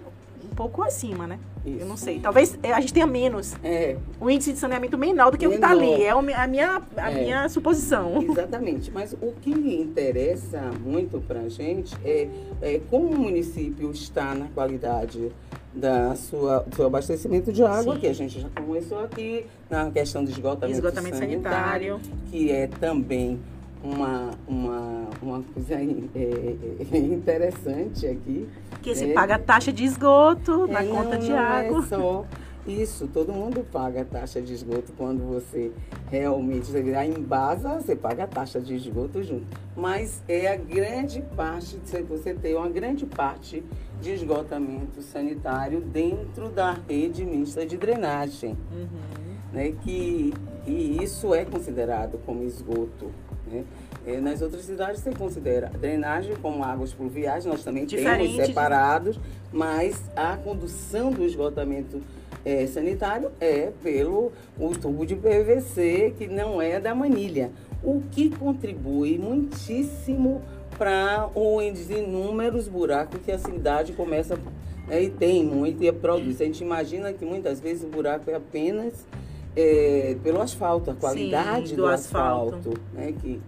pouco acima, né? isso. Eu não sei. Talvez é, a gente tenha menos, É, um índice de saneamento menor do que o que está Menor. ali. É o a minha, a É. minha suposição. Exatamente, mas o que interessa muito para a gente é, é como o município está na qualidade da sua, do seu abastecimento de água, Sim. que a gente já começou aqui, na questão do esgotamento, Esgotamento sanitário. que é também uma, uma, uma coisa é, é, interessante aqui. Que se É. paga a taxa de esgoto na conta de não água. É só isso, todo mundo paga a taxa de esgoto quando você realmente você em Embasa, você paga a taxa de esgoto junto. Mas é a grande parte, de você ter uma grande parte de esgotamento sanitário dentro da rede mista de drenagem, Uhum. né? Que, e isso é considerado como esgoto, né? É, nas outras cidades você considera drenagem como águas pluviais, nós também Diferente de- temos separados, mas a condução do esgotamento eh, sanitário é pelo o tubo de PVC, que não é da manilha. O que contribui muitíssimo para os inúmeros buracos que a cidade começa né, e tem muito e produz. A gente imagina que muitas vezes o buraco é apenas eh, pelo asfalto, a qualidade Sim, do, do asfalto. asfalto, né, que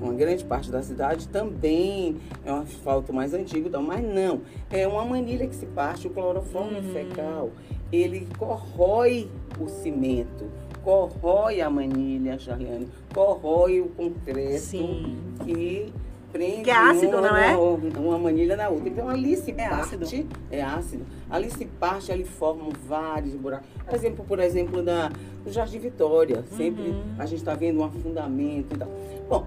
uma grande parte da cidade também é um asfalto mais antigo, então, mas não. É uma manilha que se parte, o cloroforme Uhum. fecal, ele corrói o cimento, corrói a manilha, Charliane, corrói o concreto Sim. que prende Que é ácido, uma, não é? na- uma manilha na outra. Então ali se É parte, ácido. é ácido, ali se parte, ali formam vários buracos. Exemplo, por exemplo, da, do Jardim Vitória, sempre Uhum. a gente está vendo um afundamento e tal. Bom,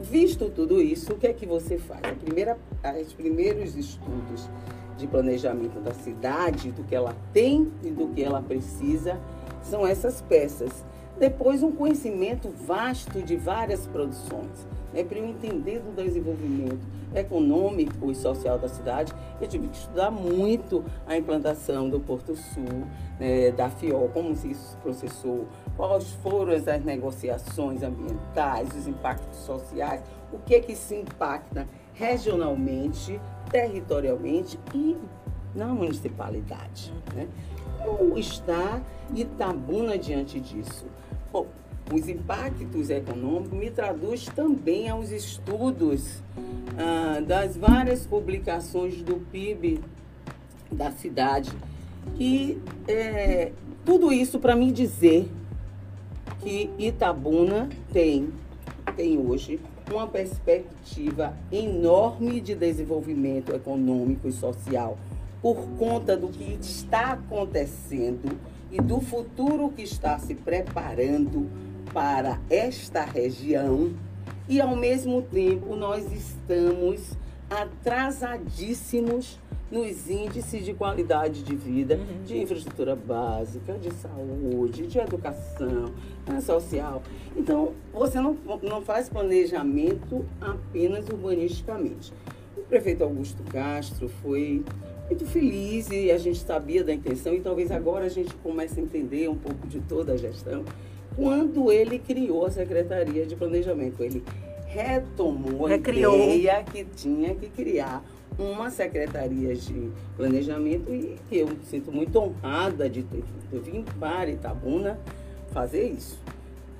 visto tudo isso, o que é que você faz? A primeira, os primeiros estudos de planejamento da cidade, do que ela tem e do que ela precisa, são essas peças. Depois, um conhecimento vasto de várias produções. Né, para eu entender do desenvolvimento econômico e social da cidade, eu tive que estudar muito a implantação do Porto Sul, né, da FIOL, como se isso se processou, quais foram as negociações ambientais, os impactos sociais, o que é que se impacta regionalmente, territorialmente e na municipalidade. Né? Como está Itabuna diante disso? Bom, os impactos econômicos me traduz também aos estudos ah, das várias publicações do PIB da cidade. E é, tudo isso para me dizer que Itabuna tem, tem hoje uma perspectiva enorme de desenvolvimento econômico e social por conta do que está acontecendo e do futuro que está se preparando para esta região e ao mesmo tempo nós estamos atrasadíssimos nos índices de qualidade de vida, de infraestrutura básica, de saúde, de educação né, social. Então, você não, não faz planejamento apenas urbanisticamente. O prefeito Augusto Castro foi muito feliz e a gente sabia da intenção e talvez agora a gente comece a entender um pouco de toda a gestão quando ele criou a Secretaria de Planejamento. Ele retomou Recriou. a ideia que tinha que criar uma secretaria de planejamento e eu me sinto muito honrada de ter vir para Itabuna fazer isso.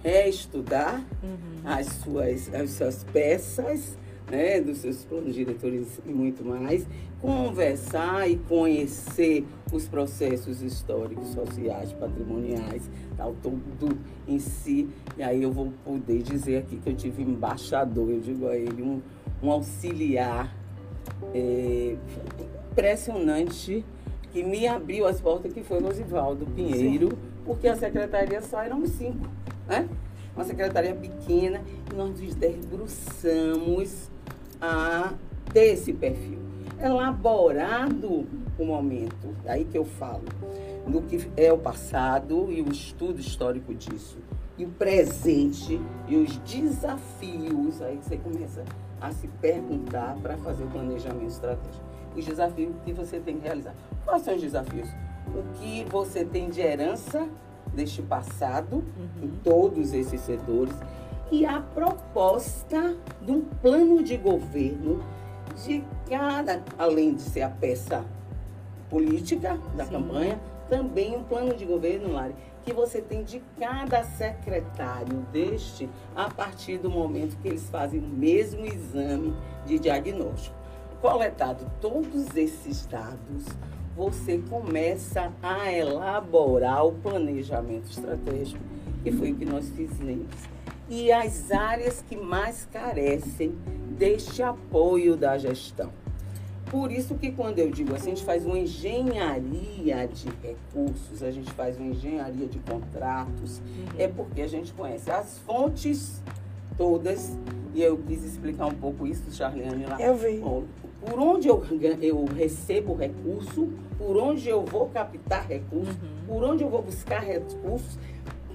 Reestudar uhum. as, suas, as suas peças, né, dos seus planos diretores e muito mais, conversar e conhecer os processos históricos, sociais, patrimoniais, tal, tudo em si. E aí eu vou poder dizer aqui que eu tive embaixador, eu digo a ele, um, um auxiliar é, impressionante que me abriu as portas, que foi Rosivaldo Pinheiro, Sim. porque a secretaria só éramos cinco, né? Uma secretaria pequena, e nós nos debruçamos a ter esse perfil. Elaborado o momento, aí que eu falo, do que é o passado e o estudo histórico disso, e o presente e os desafios, aí que você começa a se perguntar para fazer o planejamento estratégico. Os desafios que você tem que realizar. Quais são os desafios? O que você tem de herança deste passado uhum. em todos esses setores e a proposta de um plano de governo de cada, além de ser a peça política da Sim. campanha, também um plano de governo, Lari, que você tem de cada secretário deste a partir do momento que eles fazem o mesmo exame de diagnóstico. Coletado todos esses dados, você começa a elaborar o planejamento estratégico, que foi o que nós fizemos e as áreas que mais carecem deste apoio da gestão. Por isso que quando eu digo assim, a gente faz uma engenharia de recursos, a gente faz uma engenharia de contratos, uhum. é porque a gente conhece as fontes todas, e eu quis explicar um pouco isso, Charliane, lá. Eu vi. Por onde eu, eu recebo recurso, por onde eu vou captar recursos, uhum. por onde eu vou buscar recursos,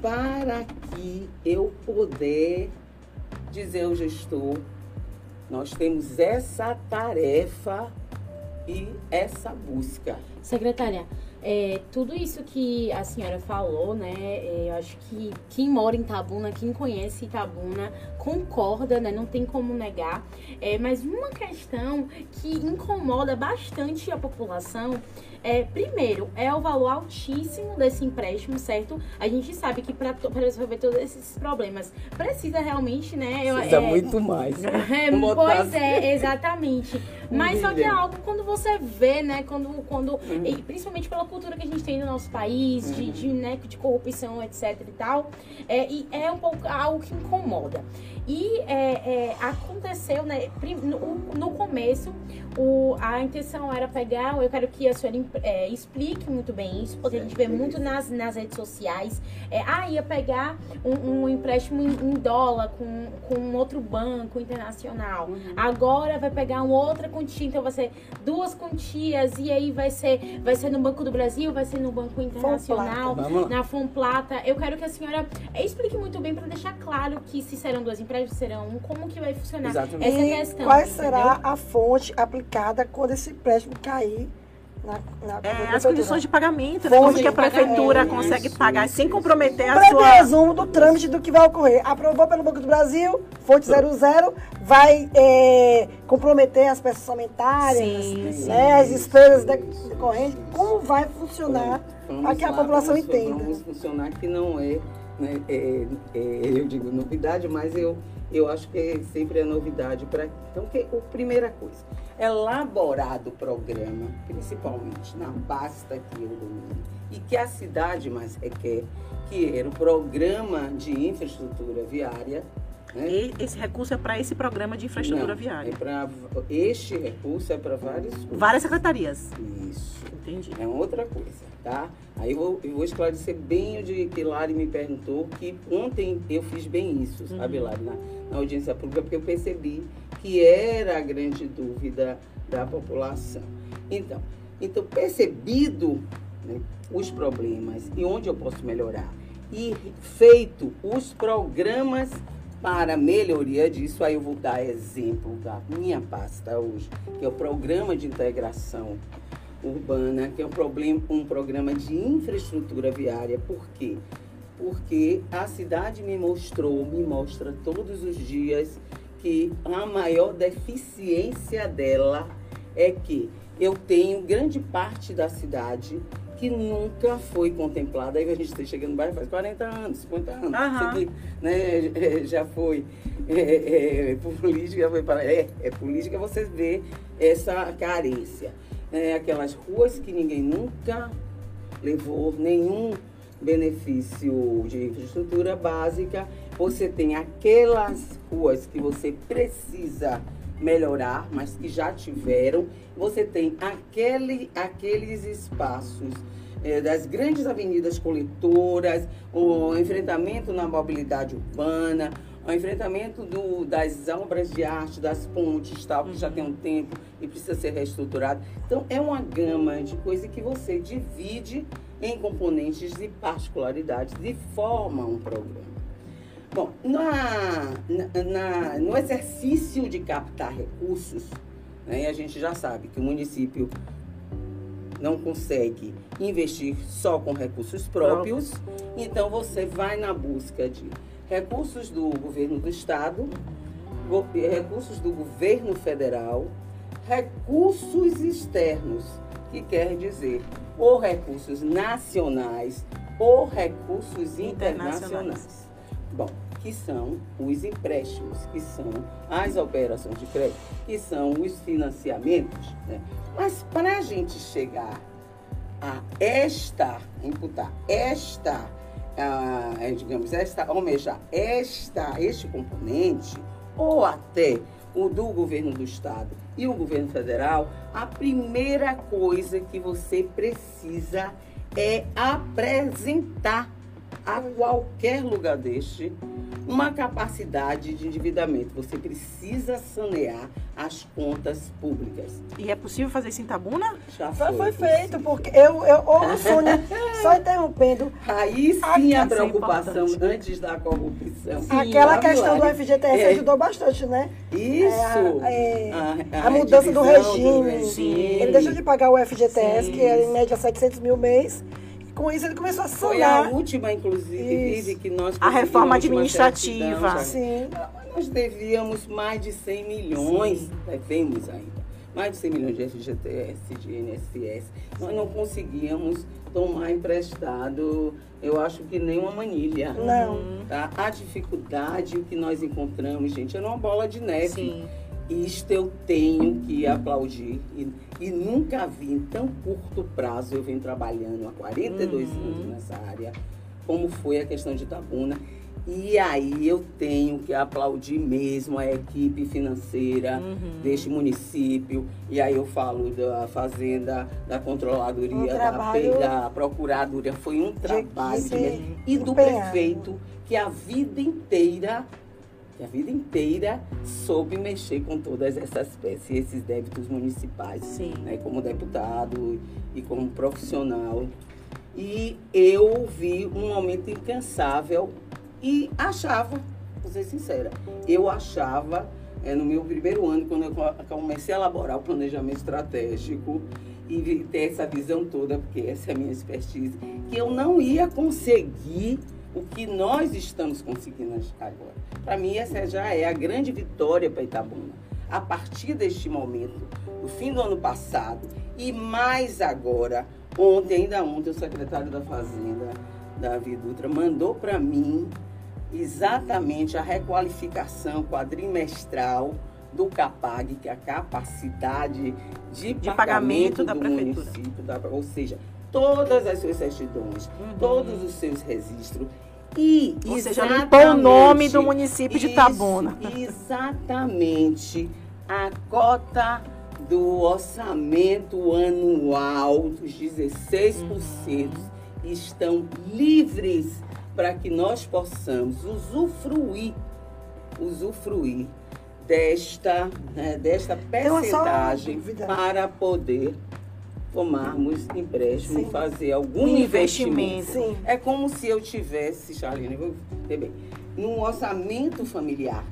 para que eu puder dizer ao gestor, nós temos essa tarefa e essa busca. Secretária, é, tudo isso que a senhora falou, né? É, eu acho que quem mora em Itabuna, quem conhece Itabuna, concorda, né? Não tem como negar. É, mas uma questão que incomoda bastante a população é, primeiro, é o valor altíssimo desse empréstimo, certo? A gente sabe que para resolver todos esses problemas precisa realmente, né? Precisa é, muito mais. É, pois é, exatamente. Mas só que é algo quando você vê, né? Quando, quando uhum. principalmente pela cultura que a gente tem no nosso país, uhum. de, de, né, de corrupção, etc e tal, é, e é um pouco algo que incomoda. E é, é, aconteceu, né? No, no começo, o, a intenção era pegar, eu quero que a senhora é, explique muito bem isso, porque a gente vê muito nas, nas redes sociais. É, ah, ia pegar um, um empréstimo em, em, dólar com, com um outro banco internacional. Uhum. Agora vai pegar uma outra quantia, então vai ser duas quantias, e aí vai ser, vai ser no Banco do Brasil, vai ser no Banco Internacional, na Fomplata. Eu quero que a senhora explique muito bem para deixar claro que se serão duas empréstimos, serão um, como que vai funcionar Exatamente. essa e questão. Qual será a fonte aplicada quando esse empréstimo cair na, na é, as condições de pagamento, né? como que a prefeitura consegue isso, pagar isso, sem comprometer a sua... resumo do trâmite do que vai ocorrer. Aprovou pelo Banco do Brasil, fonte 00, vai é, comprometer as peças somentárias, sim, né, as despesas decorrentes. Como vai funcionar para que a população vamos, entenda? Vamos funcionar que não é, né, é, é, eu digo novidade, mas eu, eu acho que sempre é novidade. Pra, então, que, a primeira coisa elaborado o programa, principalmente na pasta que eu domino, e que a cidade mais requer, que era o programa de infraestrutura viária. Né? E esse recurso é para esse programa de infraestrutura Não, viária? É para este recurso é para várias coisas. Várias secretarias. Isso. Entendi. É outra coisa, tá? Aí eu vou, eu vou esclarecer bem o de que Lari me perguntou, que ontem eu fiz bem isso, sabe, uhum. Lari, na, na audiência pública, porque eu percebi que era a grande dúvida da população. Então, então percebido né, os problemas e onde eu posso melhorar e feito os programas para melhoria disso, aí eu vou dar exemplo da minha pasta hoje, que é o Programa de Integração Urbana, que é um, problema, um programa de infraestrutura viária. Por quê? Porque a cidade me mostrou, me mostra todos os dias que a maior deficiência dela é que eu tenho grande parte da cidade que nunca foi contemplada. Aí a gente está chegando no bairro faz 40 anos, 50 anos. Aham. Isso aqui, né, já foi é, é, é, política, foi para, é, é política, você vê essa carência. É, aquelas ruas que ninguém nunca levou nenhum benefício de infraestrutura básica. Você tem aquelas ruas que você precisa melhorar, mas que já tiveram. Você tem aquele, aqueles espaços eh, das grandes avenidas coletoras, o enfrentamento na mobilidade urbana, o enfrentamento do, das obras de arte, das pontes, tal, que já tem um tempo e precisa ser reestruturado. Então, é uma gama de coisas que você divide em componentes e particularidades e forma um programa. Bom, na, na- no exercício de captar recursos, né, a gente já sabe que o município não consegue investir só com recursos próprios, então você vai na busca de recursos do governo do estado, go- recursos do governo federal, recursos externos, que quer dizer ou recursos nacionais ou recursos internacionais. Internacionais. Bom, que são os empréstimos, que são as operações de crédito, que são os financiamentos. Né? Mas para a gente chegar a esta, imputar esta, ah, eh, digamos, esta, almejar esta, este componente, ou até o do governo do estado e o governo federal, a primeira coisa que você precisa é apresentar a qualquer lugar deste uma capacidade de endividamento. Você precisa sanear as contas públicas. E é possível fazer isso em Tabuna? Já Foi, foi feito, porque eu, eu ô, Sônia, só interrompendo, Aí sim a é preocupação importante. antes da corrupção. aquela Sabe, questão do Lari? FGTS É, ajudou bastante, né? Isso. É, A- a, mudança do regime. Sim. Ele deixou de pagar o FGTS, Sim. que era em média 700 mil mês. Com isso ele começou a Foi a última, inclusive, Isso. que nós A reforma administrativa. Sim. Nós devíamos mais de 100 milhões, devemos ainda, mais de 100 milhões de FGTS, de INSS. Nós não conseguíamos tomar emprestado, eu acho que nem uma manilha. Não. Tá? A dificuldade que nós encontramos, gente, era uma bola de neve. Sim. Isto eu tenho que aplaudir. E, e nunca vi em tão curto prazo, eu venho trabalhando há 42 Uhum. anos nessa área, como foi a questão de Tabuna. E aí eu tenho que aplaudir mesmo a equipe financeira Uhum. deste município. E aí eu falo da Fazenda, da Controladoria, Um da, da Procuradoria. Foi um trabalho de mesmo. E do empenhada. prefeito, que a vida inteira a vida inteira soube mexer com todas essas peças esses débitos municipais, Sim. né, como deputado e como profissional. E eu vi um momento incansável e achava, vou ser sincera, eu achava, é, no meu primeiro ano, quando eu co- comecei a elaborar o planejamento estratégico e ter essa visão toda, porque essa é a minha expertise, que eu não ia conseguir o que nós estamos conseguindo agora. Para mim, essa já é a grande vitória para Itabuna. A partir deste momento, no fim do ano passado e mais agora, ontem, ainda ontem, o secretário da Fazenda, Davi Dutra, mandou para mim exatamente a requalificação quadrimestral do CAPAG, que é a capacidade de, De pagamento da do prefeitura. município, da- ou seja, todas as suas certidões, todos os seus registros. E Ou seja, limpou o nome do município de isso, Tabuna. Exatamente. A cota do orçamento anual dos 16% estão livres para que nós possamos usufruir, usufruir desta, né, desta uma só percentagem para poder tomarmos empréstimo Sim. fazer algum Um investimento. investimento. Sim. É como se eu tivesse, Charlene, vou ver bem, num orçamento familiar.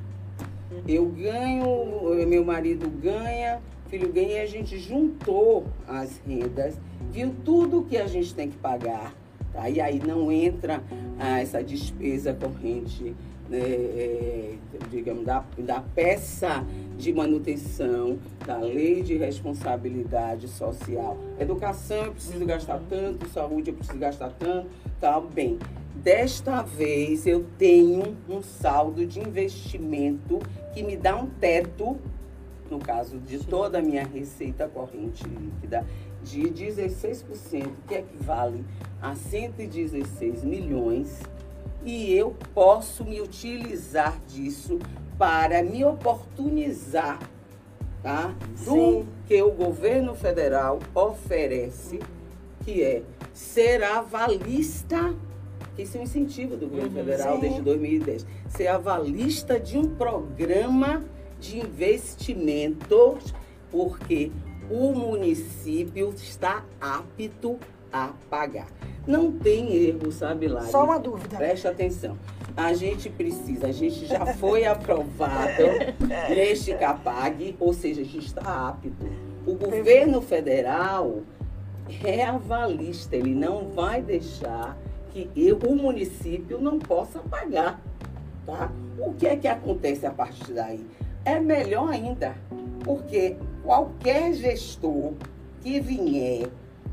Eu ganho, meu marido ganha, filho ganha, e a gente juntou as rendas, viu tudo que a gente tem que pagar. Tá? E aí não entra ah, essa despesa corrente né, é, digamos, da, da peça de manutenção da lei de responsabilidade social. Educação, eu preciso gastar tanto, saúde, eu preciso gastar tanto, tá bem. Desta vez eu tenho um saldo de investimento que me dá um teto, no caso de toda a minha receita corrente líquida, de 16%, que equivale a 116 milhões e eu posso me utilizar disso para me oportunizar tá? do que o governo federal oferece, que é ser avalista, que isso é um incentivo do governo uhum, federal sim. desde 2010, ser avalista de um programa de investimentos, porque o município está apto a pagar. Não tem erro, sabe lá? Só uma dúvida. Preste atenção. A gente precisa, a gente já foi aprovado neste CAPAG, ou seja, a gente está apto. O governo federal é avalista, ele não vai deixar que eu, o município não possa pagar. Tá? O que é que acontece a partir daí? É melhor ainda, porque qualquer gestor que vier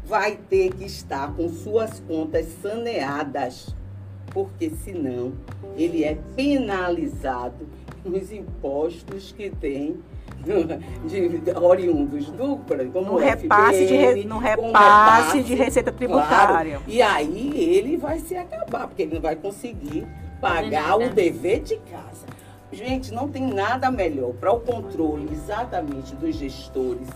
vai ter que estar com suas contas saneadas, porque senão ele é penalizado nos impostos que tem de, de, oriundos do como no repasse, FPM, de, no repasse, repasse de receita tributária. Claro, e aí ele vai se acabar, porque ele não vai conseguir pagar o dever de casa. Gente, não tem nada melhor para o controle exatamente dos gestores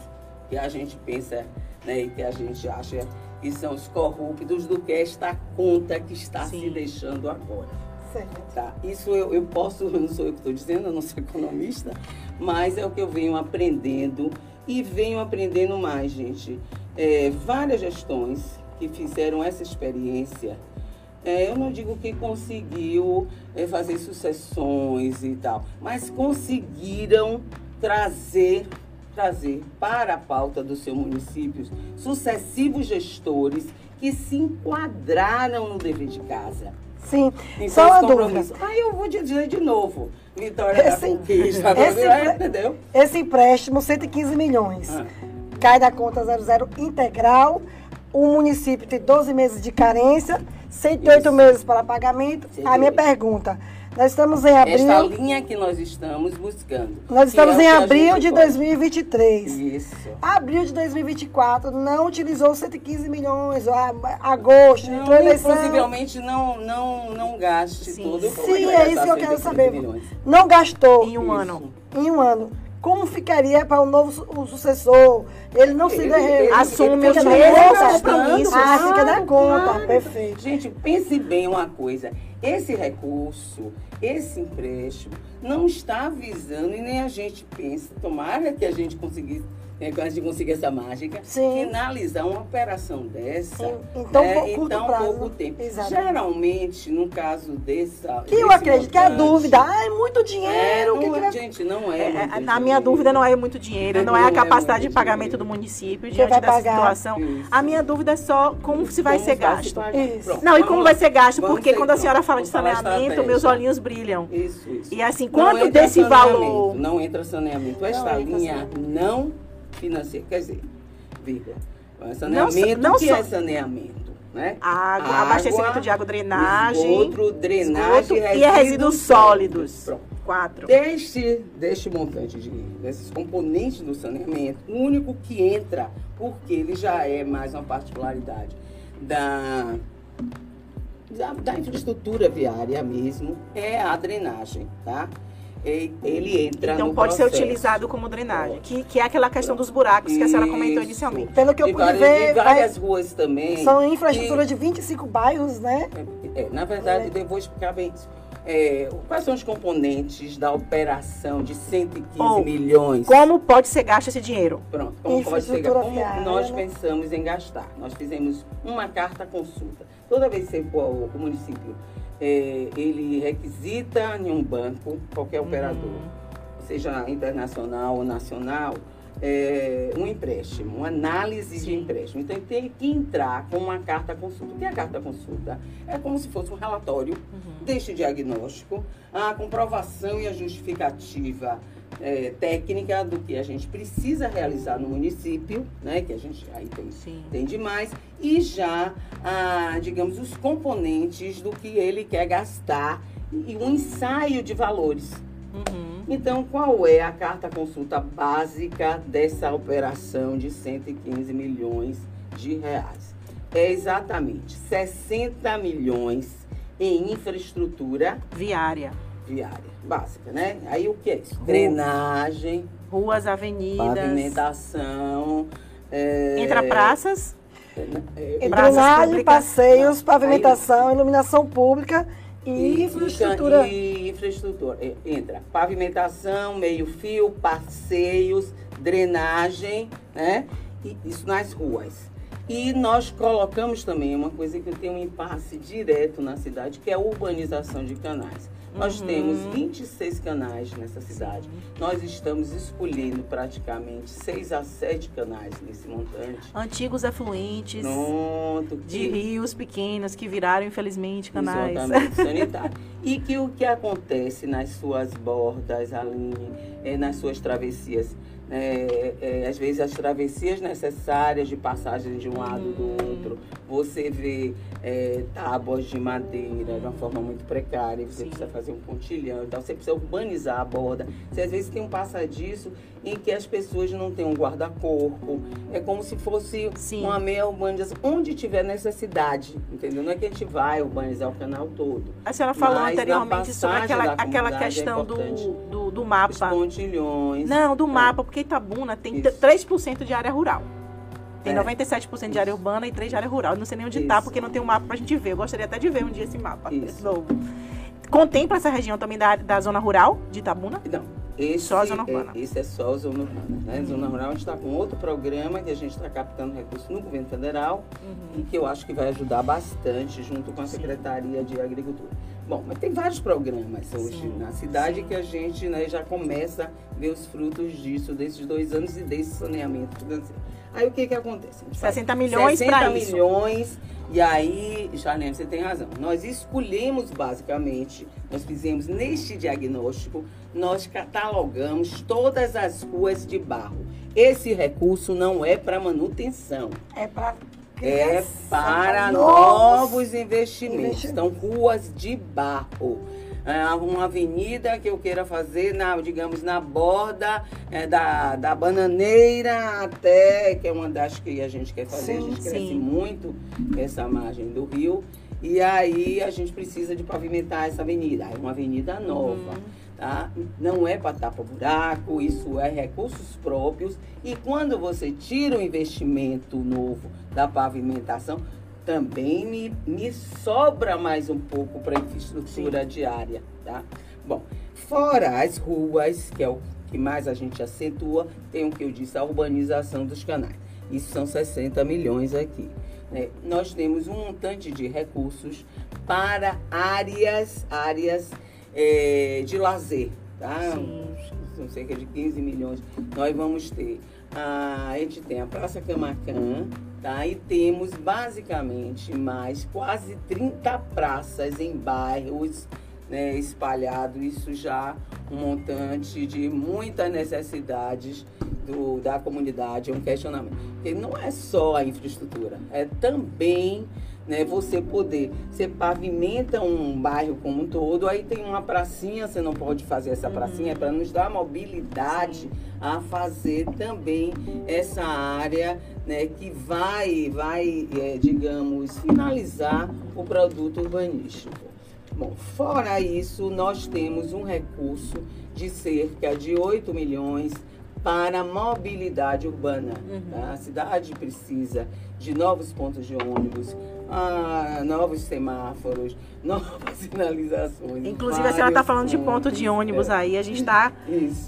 que a gente pensa né, e que a gente acha que são os corruptos do que esta conta que está Sim. se deixando agora. Certo. Tá? Isso eu, eu posso, não sou eu que estou dizendo, eu não sou economista, mas é o que eu venho aprendendo e venho aprendendo mais, gente. É, várias gestões que fizeram essa experiência, é, eu não digo que conseguiu é, fazer sucessões e tal, mas conseguiram trazer trazer para a pauta do seu município sucessivos gestores que se enquadraram no dever de casa. Sim, então, só uma dúvida. Aí eu vou dizer de novo, Vitória esse, Conquista, esse, é, entendeu? Esse empréstimo, 115 milhões, ah. cai da conta 00 integral, o município tem 12 meses de carência, 108 Isso. meses para pagamento. A minha pergunta, nós estamos em abril. Esta linha que nós estamos buscando. Nós estamos é em abril de pode. 2023. Isso. Abril de 2024 não utilizou 115 milhões. Agosto, não, entrou eleição. Possivelmente não, não, não gaste Sim. tudo. Sim, é isso que eu quero saber. Milhões. Não gastou. Em um isso. ano. Em um ano como ficaria para o novo o sucessor? Ele não se ele, assume os mesmos compromissos. Ah, fica na conta. Claro. Perfeito. Gente, pense bem uma coisa. Esse recurso, esse empréstimo, não está visando e nem a gente pensa, tomara que a gente conseguisse é, quando a gente conseguir essa mágica, Sim. finalizar uma operação dessa em, então, né, então pouco tempo. Exatamente. Geralmente, no caso dessa. Que eu acredito que é a dúvida, ah, é muito dinheiro. É, não, que gente, não é. é, é a minha dúvida não é muito dinheiro, não, é a é capacidade de pagamento dinheiro. do município diante dessa pagar. situação. Isso. A minha dúvida é só como se vai como ser gasto. Se não, e como vai ser gasto, porque quando a senhora fala de saneamento, meus olhinhos brilham. Isso, isso. E assim, quanto desse valor. Não entra saneamento. Esta linha não financeiro. Quer dizer, vírgula. Saneamento, não, não que é saneamento? Né? Água, água, abastecimento de água, drenagem. Outro, drenagem esgoto, e resíduos sólidos. sólidos. Quatro. Deste, deste montante de, desses componentes do saneamento, o único que entra, porque ele já é mais uma particularidade da, da, da infraestrutura viária mesmo, é a drenagem, tá? Ele entra então no pode processo. ser utilizado como drenagem, que, que é aquela questão dos buracos Isso. que a senhora comentou inicialmente. Pelo que eu pude ver, e várias vai, ruas também. São infraestrutura de 25 bairros, né? É, é, na verdade, é. eu vou explicar bem isso. É, quais são os componentes da operação de 115 Ou, milhões? Como pode ser gasto esse dinheiro? Pronto, como pode ser gasto? Como nós pensamos em gastar? Nós fizemos uma carta consulta. Toda vez que o município é, ele requisita em um banco, qualquer uhum. operador, seja internacional ou nacional, é, um empréstimo, uma análise Sim. de empréstimo. Então, ele tem que entrar com uma carta consulta. O que é a carta consulta? É como se fosse um relatório uhum. deste diagnóstico, a comprovação e a justificativa é, técnica do que a gente precisa realizar no município, né? Que a gente aí tem, tem demais, e já, ah, digamos, os componentes do que ele quer gastar e um ensaio de valores. Uhum. Então, qual é a carta consulta básica dessa operação de 115 milhões de reais? É exatamente 60 milhões em infraestrutura viária. Viária, básica, né? Aí o que é isso? Drenagem. Ruas, avenidas. Pavimentação. É... Entra praças. É, é, drenagem, passeios, pavimentação, Aí, iluminação pública e, infraestrutura. E infraestrutura. Entra pavimentação, meio-fio, passeios, drenagem, né? E isso nas ruas. E nós colocamos também uma coisa que tem um impasse direto na cidade, que é a urbanização de canais. Nós uhum. temos 26 canais nessa cidade. Nós estamos escolhendo praticamente 6 a 7 canais nesse montante. Antigos afluentes Pronto, de que... rios pequenos que viraram, infelizmente, canais. Exatamente, sanitário. e que o que acontece nas suas bordas, Aline, é, nas suas travessias, é, é, às vezes as travessias necessárias de passagem de um lado do outro. Você vê é, tábuas de madeira de uma forma muito precária, você Sim. precisa fazer um pontilhão, então você precisa urbanizar a borda. Você às vezes tem um passadiço em que as pessoas não têm um guarda-corpo. É como se fosse Sim. uma meia urbanização, onde tiver necessidade, entendeu? Não é que a gente vai urbanizar o canal todo. A senhora falou anteriormente sobre aquela, aquela é questão é do, do, do, mapa. Os pontilhões. Não, do mapa, porque Itabuna tem Isso. 3% de área rural. Tem é. 97% de área urbana e 3% de área rural. não sei nem onde está, porque não tem um mapa para a gente ver. Eu gostaria até de ver um dia esse mapa. Isso. Novo. Contempla essa região também da, da zona rural de Itabuna? Não. Esse, só a zona urbana. É, esse é só a zona urbana. Né? Uhum. Zona rural, a gente está com outro programa que a gente está captando recursos no governo federal uhum. e que eu acho que vai ajudar bastante junto com a Secretaria de Agricultura. Bom, mas tem vários programas hoje sim, na cidade sim. que a gente né, já começa a ver os frutos disso, desses dois anos e desse saneamento financeiro. Aí o que que acontece? 60 milhões para isso. 60 milhões, e aí, Janine, você tem razão. Nós escolhemos basicamente, nós fizemos neste diagnóstico, nós catalogamos todas as ruas de barro. Esse recurso não é para manutenção. É para é para novos investimentos. Então, ruas de barro. É uma avenida que eu queira fazer, na, digamos, na borda é, da, da bananeira até, que é uma das que a gente quer fazer. Sim, a gente sim. cresce muito essa margem do rio. E aí a gente precisa de pavimentar essa avenida. É uma avenida nova. Uhum. Tá? Não é para tapar buraco, isso é recursos próprios. E quando você tira o investimento novo da pavimentação, também me, me sobra mais um pouco para infraestrutura Sim. diária. Tá? Bom, fora as ruas, que é o que mais a gente acentua, tem o que eu disse, a urbanização dos canais. Isso são 60 milhões aqui. Né? Nós temos um montante de recursos para áreas, áreas é, de lazer, tá? São cerca de 15 milhões. Nós vamos ter, a, a gente tem a Praça Camacan, tá? E temos basicamente mais quase 30 praças em bairros né, espalhado, isso já um montante de muitas necessidades do, da comunidade, é um questionamento. Porque não é só a infraestrutura, é também né? Você poder, você pavimenta um bairro como um todo, aí tem uma pracinha, você não pode fazer essa uhum. pracinha, é para nos dar mobilidade a fazer também essa área né, que vai, vai é, digamos, finalizar o produto urbanístico. Bom, fora isso, nós temos um recurso de cerca de 8 milhões para mobilidade urbana. Uhum. Tá? A cidade precisa de novos pontos de ônibus, ah, novos semáforos, novas sinalizações. Inclusive, a senhora está falando de ponto de ônibus é. aí. A gente está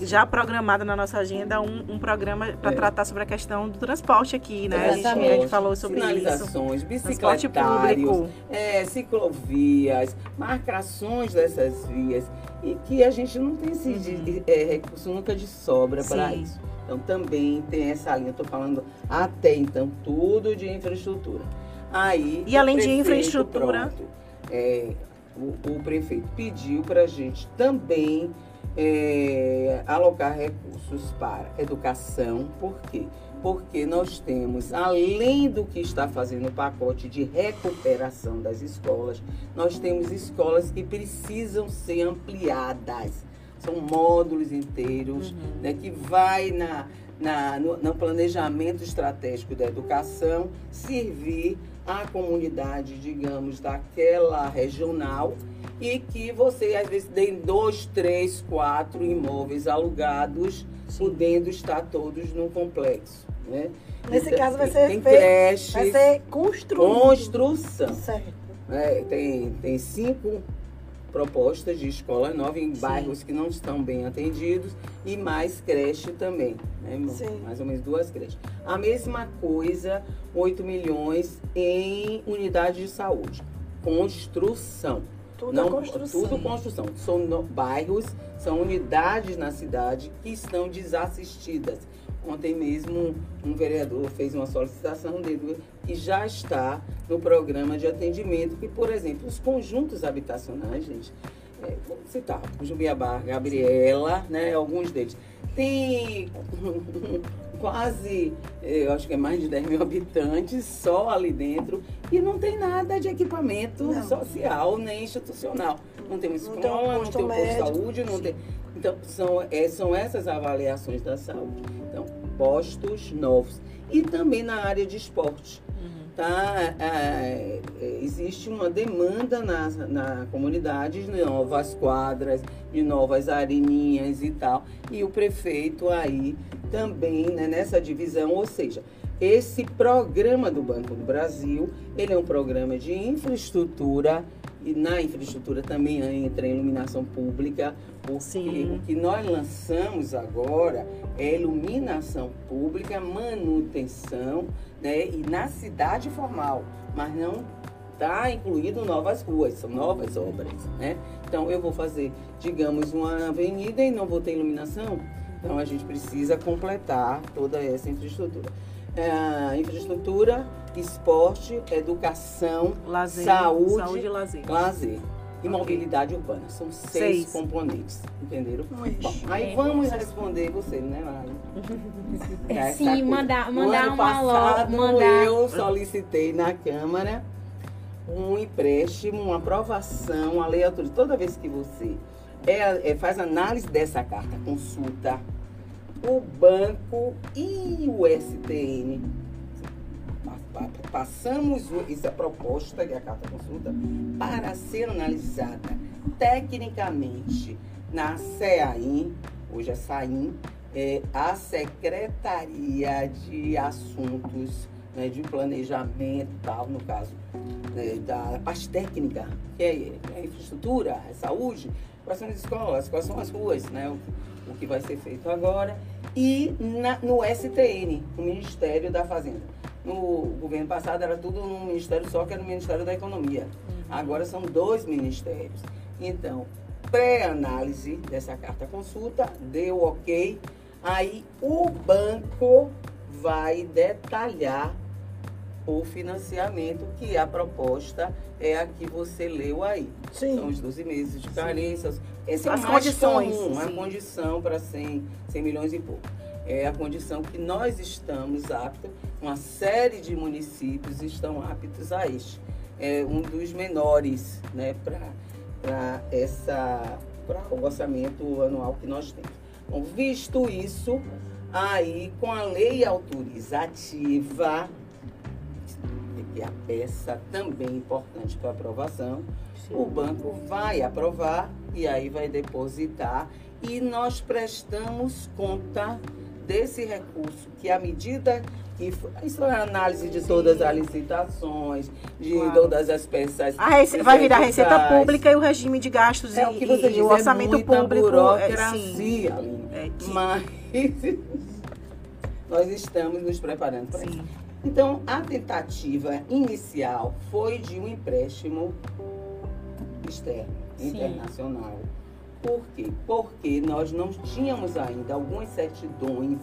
já programado na nossa agenda um, um programa para é. tratar sobre a questão do transporte aqui, né? A gente, a gente, falou sobre sinalizações, isso. bicicletários, é, ciclovias, marcações dessas vias e que a gente não tem esse uhum. é, recurso nunca de sobra para isso. Então também tem essa linha, estou falando até então tudo de infraestrutura. Aí, e além de infraestrutura, pronto, é, o, o, prefeito pediu para a gente também é, alocar recursos para educação, por quê? Porque nós temos, além do que está fazendo o pacote de recuperação das escolas, nós temos escolas que precisam ser ampliadas. São módulos inteiros uhum. né, que vai na, na, no, no planejamento estratégico da educação servir à comunidade, digamos, daquela regional e que você às vezes tem dois, três, quatro imóveis alugados, Sim. podendo estar todos num complexo. Né? Nesse então, caso vai ser tem creches, vai ser construído. construção. Certo. É, tem, tem cinco propostas de escola nova em Sim. bairros que não estão bem atendidos e mais creche também, né, Sim. Mais ou menos duas creches. A mesma coisa, 8 milhões em unidade de saúde. Construção. Tudo não, construção. Tudo construção. São bairros, são unidades na cidade que estão desassistidas. Ontem mesmo um vereador fez uma solicitação dele que já está no programa de atendimento, que, por exemplo, os conjuntos habitacionais, gente, é, vou citar, Jubiabá, Gabriela, né, alguns deles, tem quase, eu acho que é mais de 10 mil habitantes só ali dentro e não tem nada de equipamento não. social nem institucional. Não tem uma escola, não tem um posto de saúde, não tem. Então, são, é, são essas avaliações da saúde. Postos novos. E também na área de esporte. Uhum. Tá? É, é, existe uma demanda na, na comunidade de novas quadras, de novas areninhas e tal. E o prefeito aí também né, nessa divisão, ou seja, esse programa do Banco do Brasil, ele é um programa de infraestrutura e na infraestrutura também entra a iluminação pública, porque Sim. o que nós lançamos agora é iluminação pública, manutenção, né, e na cidade formal, mas não está incluído novas ruas, são novas obras, né? Então eu vou fazer, digamos, uma avenida e não vou ter iluminação, então a gente precisa completar toda essa infraestrutura. É, infraestrutura, esporte, educação, lazer, saúde, saúde e lazer. lazer e okay. mobilidade urbana. São seis, seis. componentes, entenderam? Bom, aí vamos responder você, né, Mari? Sim, mandar, mandar uma passado, mandar... eu solicitei na Câmara um empréstimo, uma aprovação, a lei autoriza. Toda vez que você é, é, faz análise dessa carta, consulta o banco e o STN. Passamos essa proposta, que é a carta consulta, para ser analisada tecnicamente na CEAIM, hoje é SAIM, é a Secretaria de Assuntos né, de Planejamento tal, no caso né, da parte técnica, que é, é infraestrutura, é saúde, quais são as escolas, quais são as ruas, né? O, que vai ser feito agora. E na, no STN, o Ministério da Fazenda. No governo passado era tudo num ministério só, que era o Ministério da Economia. Uhum. Agora são dois ministérios. Então, pré-análise dessa carta consulta, deu ok. Aí o banco vai detalhar o financiamento, que a proposta é a que você leu aí. Sim. São os 12 meses de carência. Esse é As condições. Comum, uma condição para 100, 100 milhões e pouco. É a condição que nós estamos aptos, uma série de municípios estão aptos a este. É um dos menores né, para essa para o orçamento anual que nós temos. Bom, visto isso, aí com a lei autorizativa, que é a peça também importante para aprovação, Sim. o banco vai aprovar e aí vai depositar e nós prestamos conta desse recurso que à medida que isso é a análise de todas as licitações, de claro. todas as peças. Rece... vai virar receita pública e o regime de gastos é, e, o, que você e, diz, o é orçamento é público. Burocracia, é, Mas nós estamos nos preparando para isso. Então, a tentativa inicial foi de um empréstimo externo, Sim. internacional, Por quê? Porque nós não tínhamos ainda algumas certidões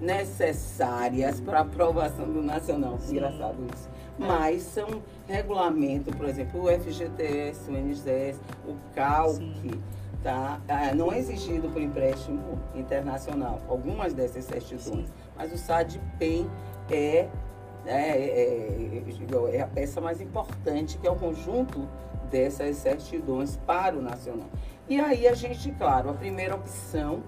necessárias para aprovação do Nacional. Sim. Engraçado isso. É. Mas são regulamento, por exemplo, o FGTS, o NGS, o CALC, tá? Ah, não é exigido por empréstimo internacional, algumas dessas certidões. Sim. Mas o SADPEM é, é, é, é a peça mais importante, que é o conjunto dessas certidões para o nacional. E aí a gente, claro, a primeira opção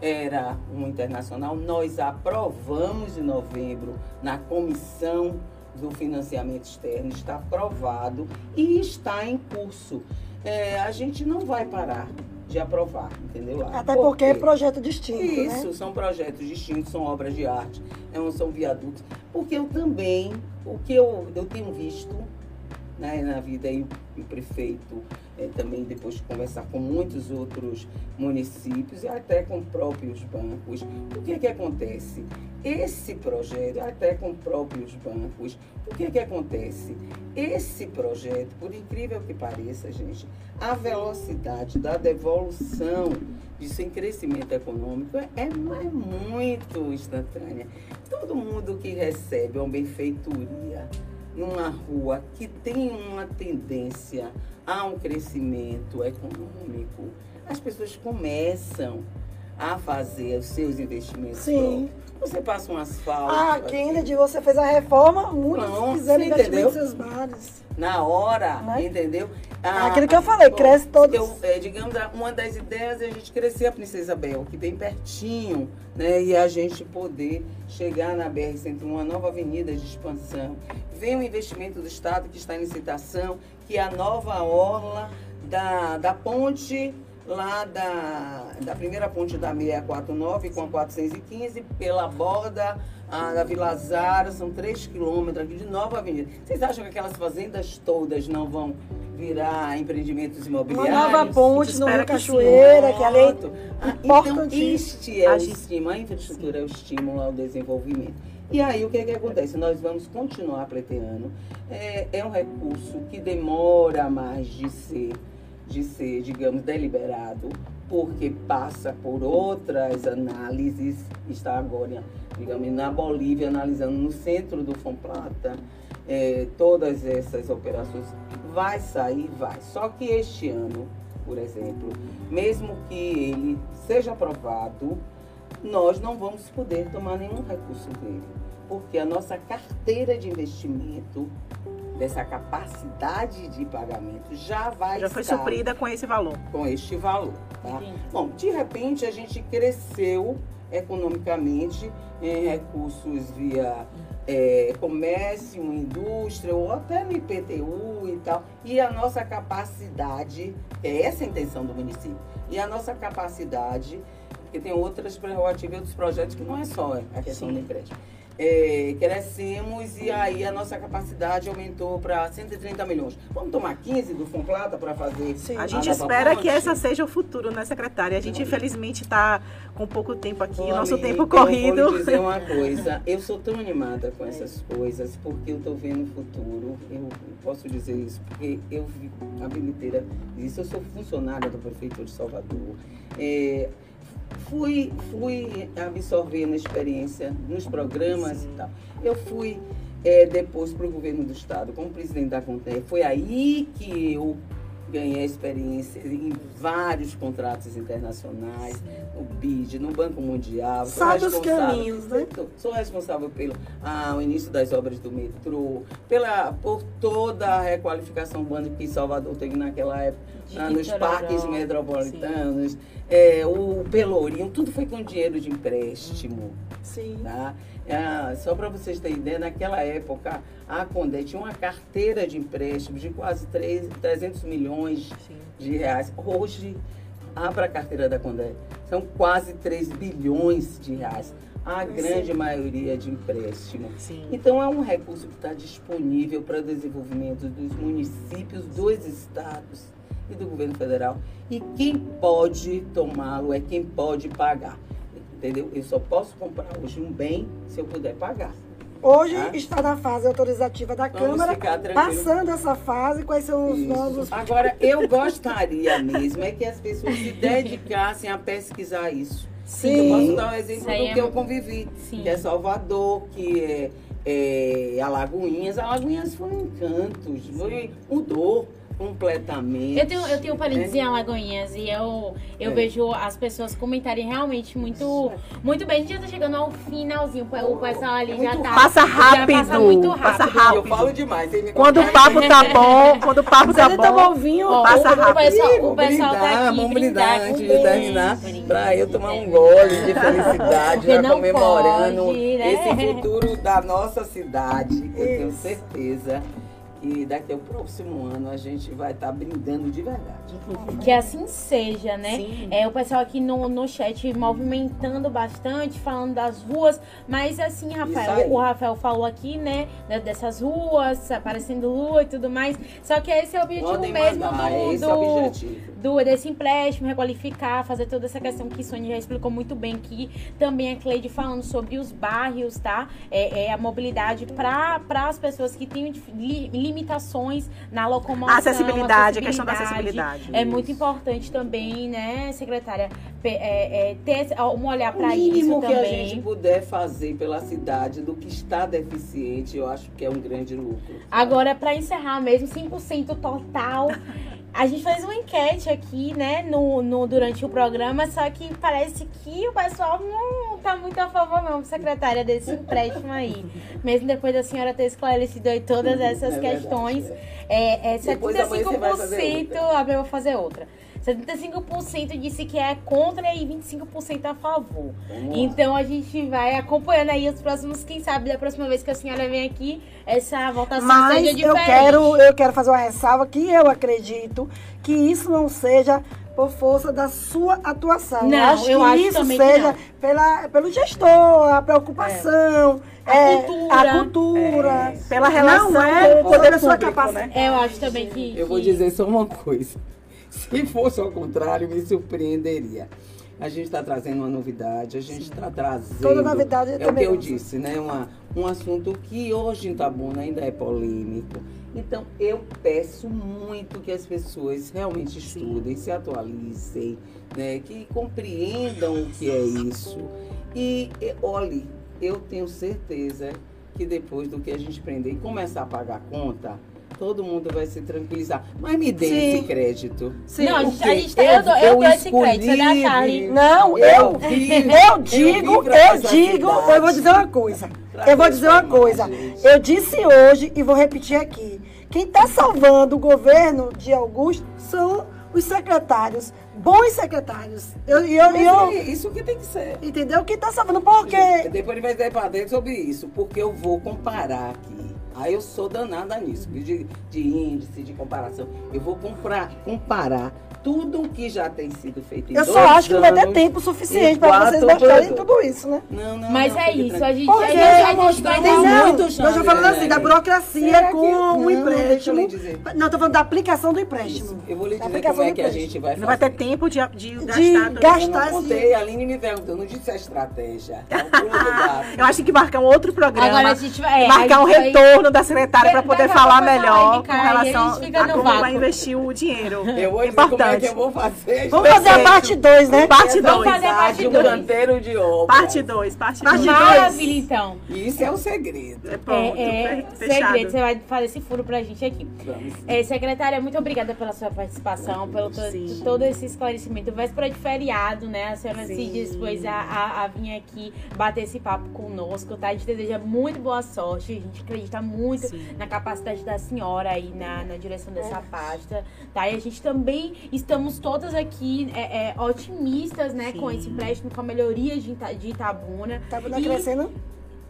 era um internacional, nós aprovamos em novembro na comissão do financiamento externo, está aprovado e está em curso. É, a gente não vai parar de aprovar, entendeu? Até porque, porque é projeto distinto. Né? Isso, né? são projetos distintos, são obras de arte, não são viadutos. Porque eu também, o que eu, eu tenho visto né, na vida aí o prefeito é, também depois de conversar com muitos outros municípios e até com próprios bancos. O que é que acontece? Esse projeto, até com próprios bancos, o que é que acontece? Esse projeto, por incrível que pareça, gente, a velocidade da devolução de sem crescimento econômico é, é, é muito instantânea. Todo mundo que recebe uma benfeitoria numa rua que tem uma tendência a um crescimento econômico, as pessoas começam a fazer os seus investimentos Sim. Próprios. Você passa um asfalto. Ah, Kennedy, você fez a reforma, muitos Pronto, fizeram nos seus bares. Na hora, entendeu? Ah, Aquilo que eu falei, cresce todos. Eu, é, digamos, uma das ideias é a gente crescer a Princesa Isabel, que bem pertinho, né? E a gente poder chegar na BR-101, uma nova avenida de expansão. Vem o investimento do Estado que está em licitação, que é a nova orla da, da ponte lá da, da primeira ponte da 649 com a 415, pela borda a, da Vila Zara, são 3 quilômetros aqui de nova avenida. Vocês acham que aquelas fazendas todas não vão virar empreendimentos imobiliários? Uma nova ponte no Rio Cachoeira, que, além ah, Então, este é o estímulo, a infraestrutura é o estímulo ao desenvolvimento. E aí, o que, é que acontece? Nós vamos continuar pleiteando. É, é um recurso que demora mais de ser de ser, digamos, deliberado, porque passa por outras análises, está agora, digamos, na Bolívia, analisando no centro do Fomplata, é, todas essas operações. Vai sair, vai. Só que este ano, por exemplo, mesmo que ele seja aprovado, nós não vamos poder tomar nenhum recurso dele, porque a nossa carteira de investimento dessa capacidade de pagamento já vai já foi suprida com esse valor com este valor tá? bom de repente a gente cresceu economicamente em recursos via é, comércio, indústria ou até no IPTU e tal e a nossa capacidade é essa a intenção do município e a nossa capacidade porque tem outras prerrogativas dos projetos que não é só a questão Sim. do empréstimo é, crescemos e aí a nossa capacidade aumentou para 130 milhões. Vamos tomar 15 do Funplata para fazer Sim. A gente a espera ponte? que essa seja o futuro, né, secretária? A gente, infelizmente, está com pouco tempo aqui, nosso tempo corrido. Eu vou dizer uma coisa, eu sou tão animada com essas coisas, porque eu estou vendo o futuro. Eu posso dizer isso, porque eu vi a bilheteira disso. Eu sou funcionária do Prefeitura de Salvador. É, fui, fui absorvendo a experiência nos programas Sim. e tal. Eu fui é, depois para o governo do estado como presidente da Conte. Foi aí que eu ganhei experiência em vários contratos internacionais, no BID, no Banco Mundial. Sabe os caminhos, né? Sou responsável pelo ah, o início das obras do metrô, pela, por toda a requalificação urbana que Salvador teve naquela época, ah, nos parques metropolitanos, é, o Pelourinho, tudo foi com dinheiro de empréstimo. Sim. Tá? Ah, só para vocês terem ideia, naquela época a Condé tinha uma carteira de empréstimos de quase 3, 300 milhões Sim. de reais. Hoje, abra a carteira da Condé, são quase 3 bilhões de reais. A grande Sim. maioria de empréstimo. Sim. Então, é um recurso que está disponível para o desenvolvimento dos municípios, dos estados e do governo federal. E quem pode tomá-lo é quem pode pagar entendeu? Eu só posso comprar hoje um bem se eu puder pagar. Hoje tá? está na fase autorizativa da Vamos Câmara, passando essa fase, quais são os Isso. novos... Agora, eu gostaria mesmo é que as pessoas se dedicassem a pesquisar isso. Sim. Eu posso dar um exemplo do é... que eu convivi, Sim. que é Salvador, que é, é Alagoinhas. Alagoinhas foi um encanto, foi, mudou completamente. Eu tenho, eu tenho parentes é. em Alagoinhas e eu, eu é. vejo as pessoas comentarem realmente muito, muito bem. A gente já tá chegando ao finalzinho. O pessoal ali já tá. Passa rápido. passa muito rápido. Passa rápido. Eu falo demais. Quando o papo tá bom, quando o papo tá bom. Tá vinho, passa o, rápido. O pessoal, o pessoal tá aqui. Vamos brindar antes de terminar. Pra eu tomar um gole de felicidade, já comemorando pode, né? esse futuro da nossa cidade. Eu tenho certeza e daqui ao próximo ano a gente vai estar tá brindando de verdade. Que assim seja, né? Sim. É, o pessoal aqui no, no chat movimentando bastante, falando das ruas, mas assim, Rafael, o Rafael falou aqui, né, dessas ruas, aparecendo lua e tudo mais. Só que esse é o objetivo Podem mesmo mandar, do, é esse do, é o objetivo. do desse empréstimo, requalificar, fazer toda essa questão que Sônia já explicou muito bem aqui. Também a Cleide falando sobre os bairros, tá? É, é a mobilidade para as pessoas que têm limitações na locomoção. A acessibilidade, acessibilidade, a questão da acessibilidade. É muito importante também, né, secretária, é, é, ter um olhar para isso também. O mínimo que a gente puder fazer pela cidade do que está deficiente, eu acho que é um grande lucro. Agora, para encerrar mesmo, 100% total. A gente fez uma enquete aqui, né, no, no, durante o programa, só que parece que o pessoal não tá muito a favor, não, secretária, desse empréstimo aí. Mesmo depois da senhora ter esclarecido aí todas essas é questões. É, é 75%, a eu vou fazer outra. 75% disse que é contra e 25% a favor. Então a gente vai acompanhando aí os próximos, quem sabe da próxima vez que a senhora vem aqui, essa votação Mas seja diferente. Eu quero, eu quero fazer uma ressalva que eu acredito que isso não seja por força da sua atuação. Não, eu acho eu que acho isso seja pela, pelo gestor, a preocupação. É. A é, cultura. A cultura. É. Pela relação não é, com o poder sua capacidade. Né? Eu acho também que. Eu vou dizer só uma coisa. Se fosse ao contrário, me surpreenderia. A gente está trazendo uma novidade, a gente está trazendo. Toda novidade é o que eu disse, né? Uma, um assunto que hoje em Tabuna ainda é polêmico. Então, eu peço muito que as pessoas realmente estudem, se atualizem, né? que compreendam o que é isso. E, e olhe, eu tenho certeza que depois do que a gente aprender e começar a pagar a conta, todo mundo vai se tranquilizar. Mas me dê Sim. esse crédito. Sim. Não, a gente, a gente tá, eu, dou, eu dou esse crédito, você dá Charlie. Não, eu, eu, eu digo, eu, eu digo, eu vou dizer uma coisa. eu vou dizer uma coisa. Eu disse hoje e vou repetir aqui. Quem está salvando o governo de Augusto são os secretários, bons secretários. Eu, eu, eu, é isso que tem que ser. Entendeu? Quem está salvando, porque... Depois ele vai dizer para dentro sobre isso, porque eu vou comparar aqui. Aí eu sou danada nisso, de, de índice, de comparação. Eu vou comprar, comparar tudo o que já tem sido feito em Eu só acho que não vai ter tempo suficiente para vocês mostrarem tudo isso, né? Não, não. Mas não, é isso, a gente, Porque a gente, a gente vai muito chance. Nós falando assim, da burocracia com o empréstimo. Não, estou falando da aplicação do empréstimo. Isso. Eu vou lhe dizer como é que a gente vai fazer. Não vai ter tempo de, de gastar. De gastar eu não contei, a Aline me perguntou, não disse a estratégia. É eu acho que marcar um outro programa. Agora a gente vai... É, marcar um retorno da secretária para poder falar melhor com relação a como vai investir o dinheiro. Eu vou dizer é que eu vou fazer. Vamos fazer a parte 2, né? Parte 2. Vamos fazer a parte 2. canteiro de obra. Parte 2, parte 2. Maravilha, então. Isso é o segredo. É, ponto, é, é segredo. Você vai fazer esse furo pra gente aqui. Vamos. É, secretária, muito obrigada pela sua participação, pelo to, todo esse esclarecimento. Véspera de feriado, né? A senhora Sim. se dispôs a, a, a vir aqui bater esse papo conosco, tá? A gente deseja muito boa sorte. A gente acredita muito Sim. na capacidade da senhora aí na, na direção dessa pasta, tá? E a gente também estamos todas aqui é, é, otimistas, né, Sim. com esse empréstimo, com a melhoria de, de Itabuna. Itabuna e... crescendo.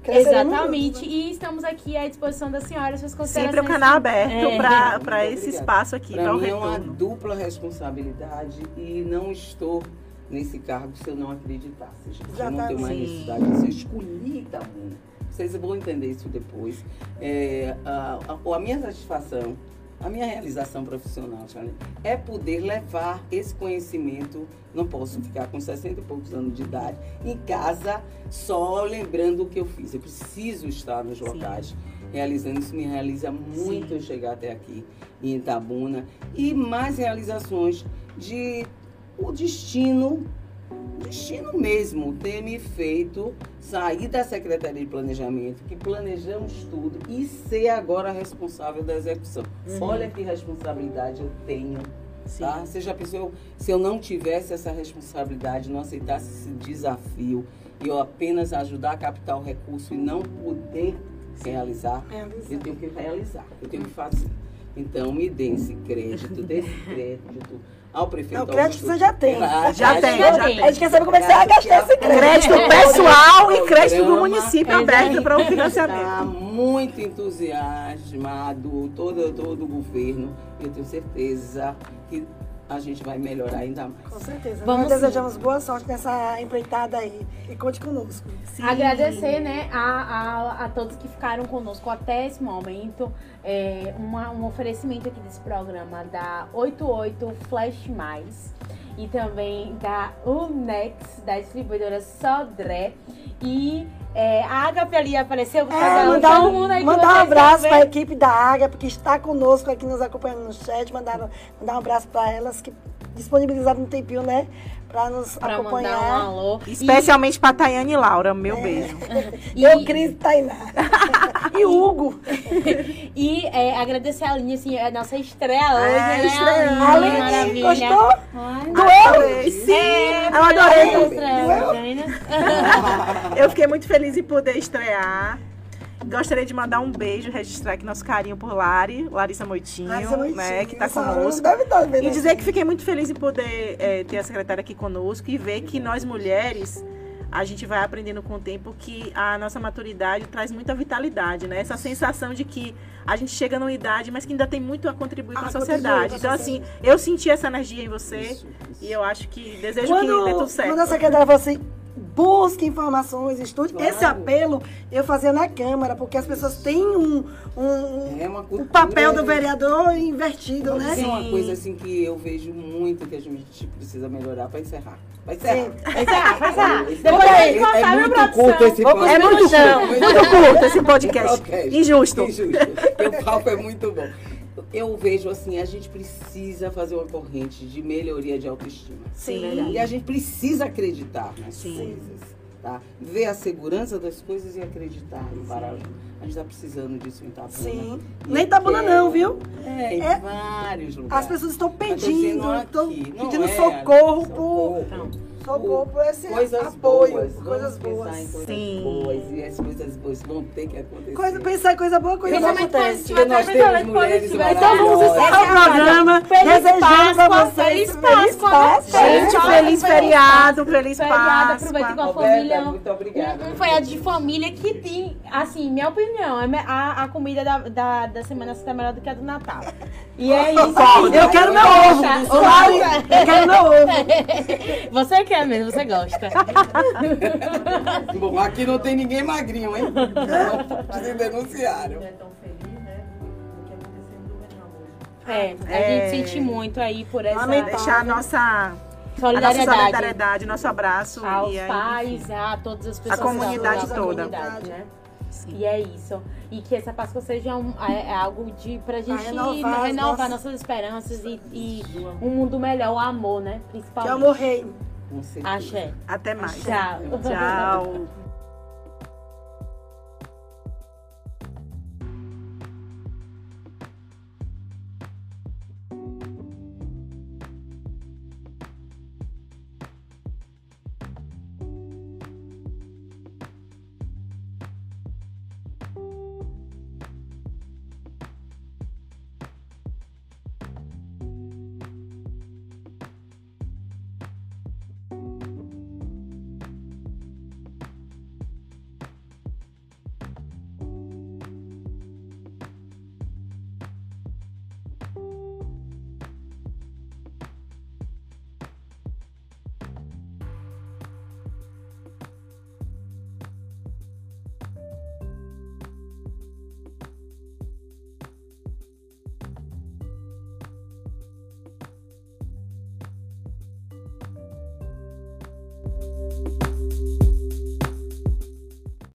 Exatamente, e estamos aqui à disposição da senhora, suas considerações. Sempre o canal aberto é. para esse espaço aqui. Para mim é uma dupla responsabilidade e não estou nesse cargo se eu não acreditasse. Gente. Já eu não tá tenho mais necessidade disso. Eu escolhi Itabuna. Vocês vão entender isso depois. É, a, a, a minha satisfação A minha realização profissional, Charlie, é poder levar esse conhecimento. Não posso ficar com 60 e poucos anos de idade em casa só lembrando o que eu fiz. Eu preciso estar nos locais Sim. realizando. Isso me realiza muito Sim. chegar até aqui em Itabuna. E mais realizações de o destino destino mesmo ter me feito sair da Secretaria de Planejamento, que planejamos tudo, e ser agora responsável da execução. Uhum. Olha que responsabilidade eu tenho. Tá? Você já pensou se eu não tivesse essa responsabilidade, não aceitasse esse desafio e eu apenas ajudar a captar o recurso e não poder realizar, realizar, eu tenho que realizar, eu tenho que fazer. Então me dê esse crédito, desse crédito ao prefeito. Não, crédito você já tem. Já, já tem, já tem. A gente quer saber como é que você vai gastar esse crédito. Crédito pessoal e crédito do município aberto para o financiamento. Está muito entusiasmado, todo, todo o governo. Eu tenho certeza que a gente vai melhorar ainda mais. Com certeza. Vamos Nós desejamos boa sorte nessa empreitada aí. E conte conosco. Sim. Agradecer né, a, a, a, todos que ficaram conosco até esse momento. É, uma, um oferecimento aqui desse programa da 88 Flash Mais e também da Unex, da distribuidora Sodré. E é, a Agape ali apareceu. É, mandar um, mandar um abraço para a equipe da Agape que está conosco aqui nos acompanhando no chat. Mandar, mandar um abraço para elas que disponibilizaram um tempinho, né? Para nos pra acompanhar. Mandar um alô. Especialmente e... para Tayane e Laura, meu é. beijo. e... Eu, Cris e Tainá. e Hugo. e é, agradecer a Aline, assim, a nossa estreia hoje, é, né? Estreia. Aline, maravilha. Gostou? Doeu? Sim, é, eu adorei. eu fiquei muito feliz em poder estrear. Gostaria de mandar um beijo, registrar aqui nosso carinho por Lari, Larissa Moitinho, Larissa Moitinho né, que está conosco. E dizer que fiquei muito feliz em poder é, ter a secretária aqui conosco e ver que nós mulheres a gente vai aprendendo com o tempo que a nossa maturidade traz muita vitalidade, né? Essa sensação de que a gente chega numa idade, mas que ainda tem muito a contribuir com a, a sociedade. Então, assim, eu senti essa energia em você isso, isso. e eu acho que desejo quando, que dê tudo certo. Quando a secretária falou assim, busque informações, estude. Claro. Esse apelo eu fazia na Câmara, porque as pessoas têm um, um, é um papel do vereador invertido, né? Isso é uma coisa assim que eu vejo muito que a gente precisa melhorar para encerrar. Vai encerrar. Vai encerrar, vai encerrar. Depois a gente é, é muito curto esse podcast. É muito curto, muito curto esse podcast. Injusto. Injusto. o papo é muito bom eu vejo assim, a gente precisa fazer uma corrente de melhoria de autoestima. Sim. E a gente precisa acreditar nas Sim. coisas. Tá? Ver a segurança das coisas e acreditar no Paraju. A gente está precisando disso em Itabuna. Sim. Nem Itabuna não, viu? É, em é, vários lugares. As pessoas estão pedindo, estão pedindo é, socorro, socorro por socorro por esse coisas apoio, boas, coisas boas. Pensar em coisas Sim. boas e as coisas boas vão ter que acontecer. Coisa, pensar em coisa boa, coisa boa acontece. Porque nós temos mulheres Então vamos encerrar o programa desejando pra vocês feliz Páscoa. Gente, feliz feriado, feliz Páscoa. Aproveita com a família. Muito obrigada. Um feriado de família que tem, assim, minha opinião, é a, a comida da, da, da Semana Santa é melhor do que a do Natal. E é isso. Eu quero meu ovo. Eu quero meu ovo. Você quer mesmo, você gosta. Bom, aqui não tem ninguém magrinho, hein? Se denunciaram. É, a é... gente sente muito aí por essa... Vamos deixar a nossa... Solidariedade. A nossa solidariedade, nosso abraço. Aos pais, a todas as pessoas. A comunidade toda. Comunidade, né? E é isso. E que essa Páscoa seja um, é, é algo de pra gente renovar, renovar nossas... nossas esperanças e, e, um mundo melhor, o amor, né? Principalmente. Que amor rei. Axé. Até mais. Tchau. Tchau.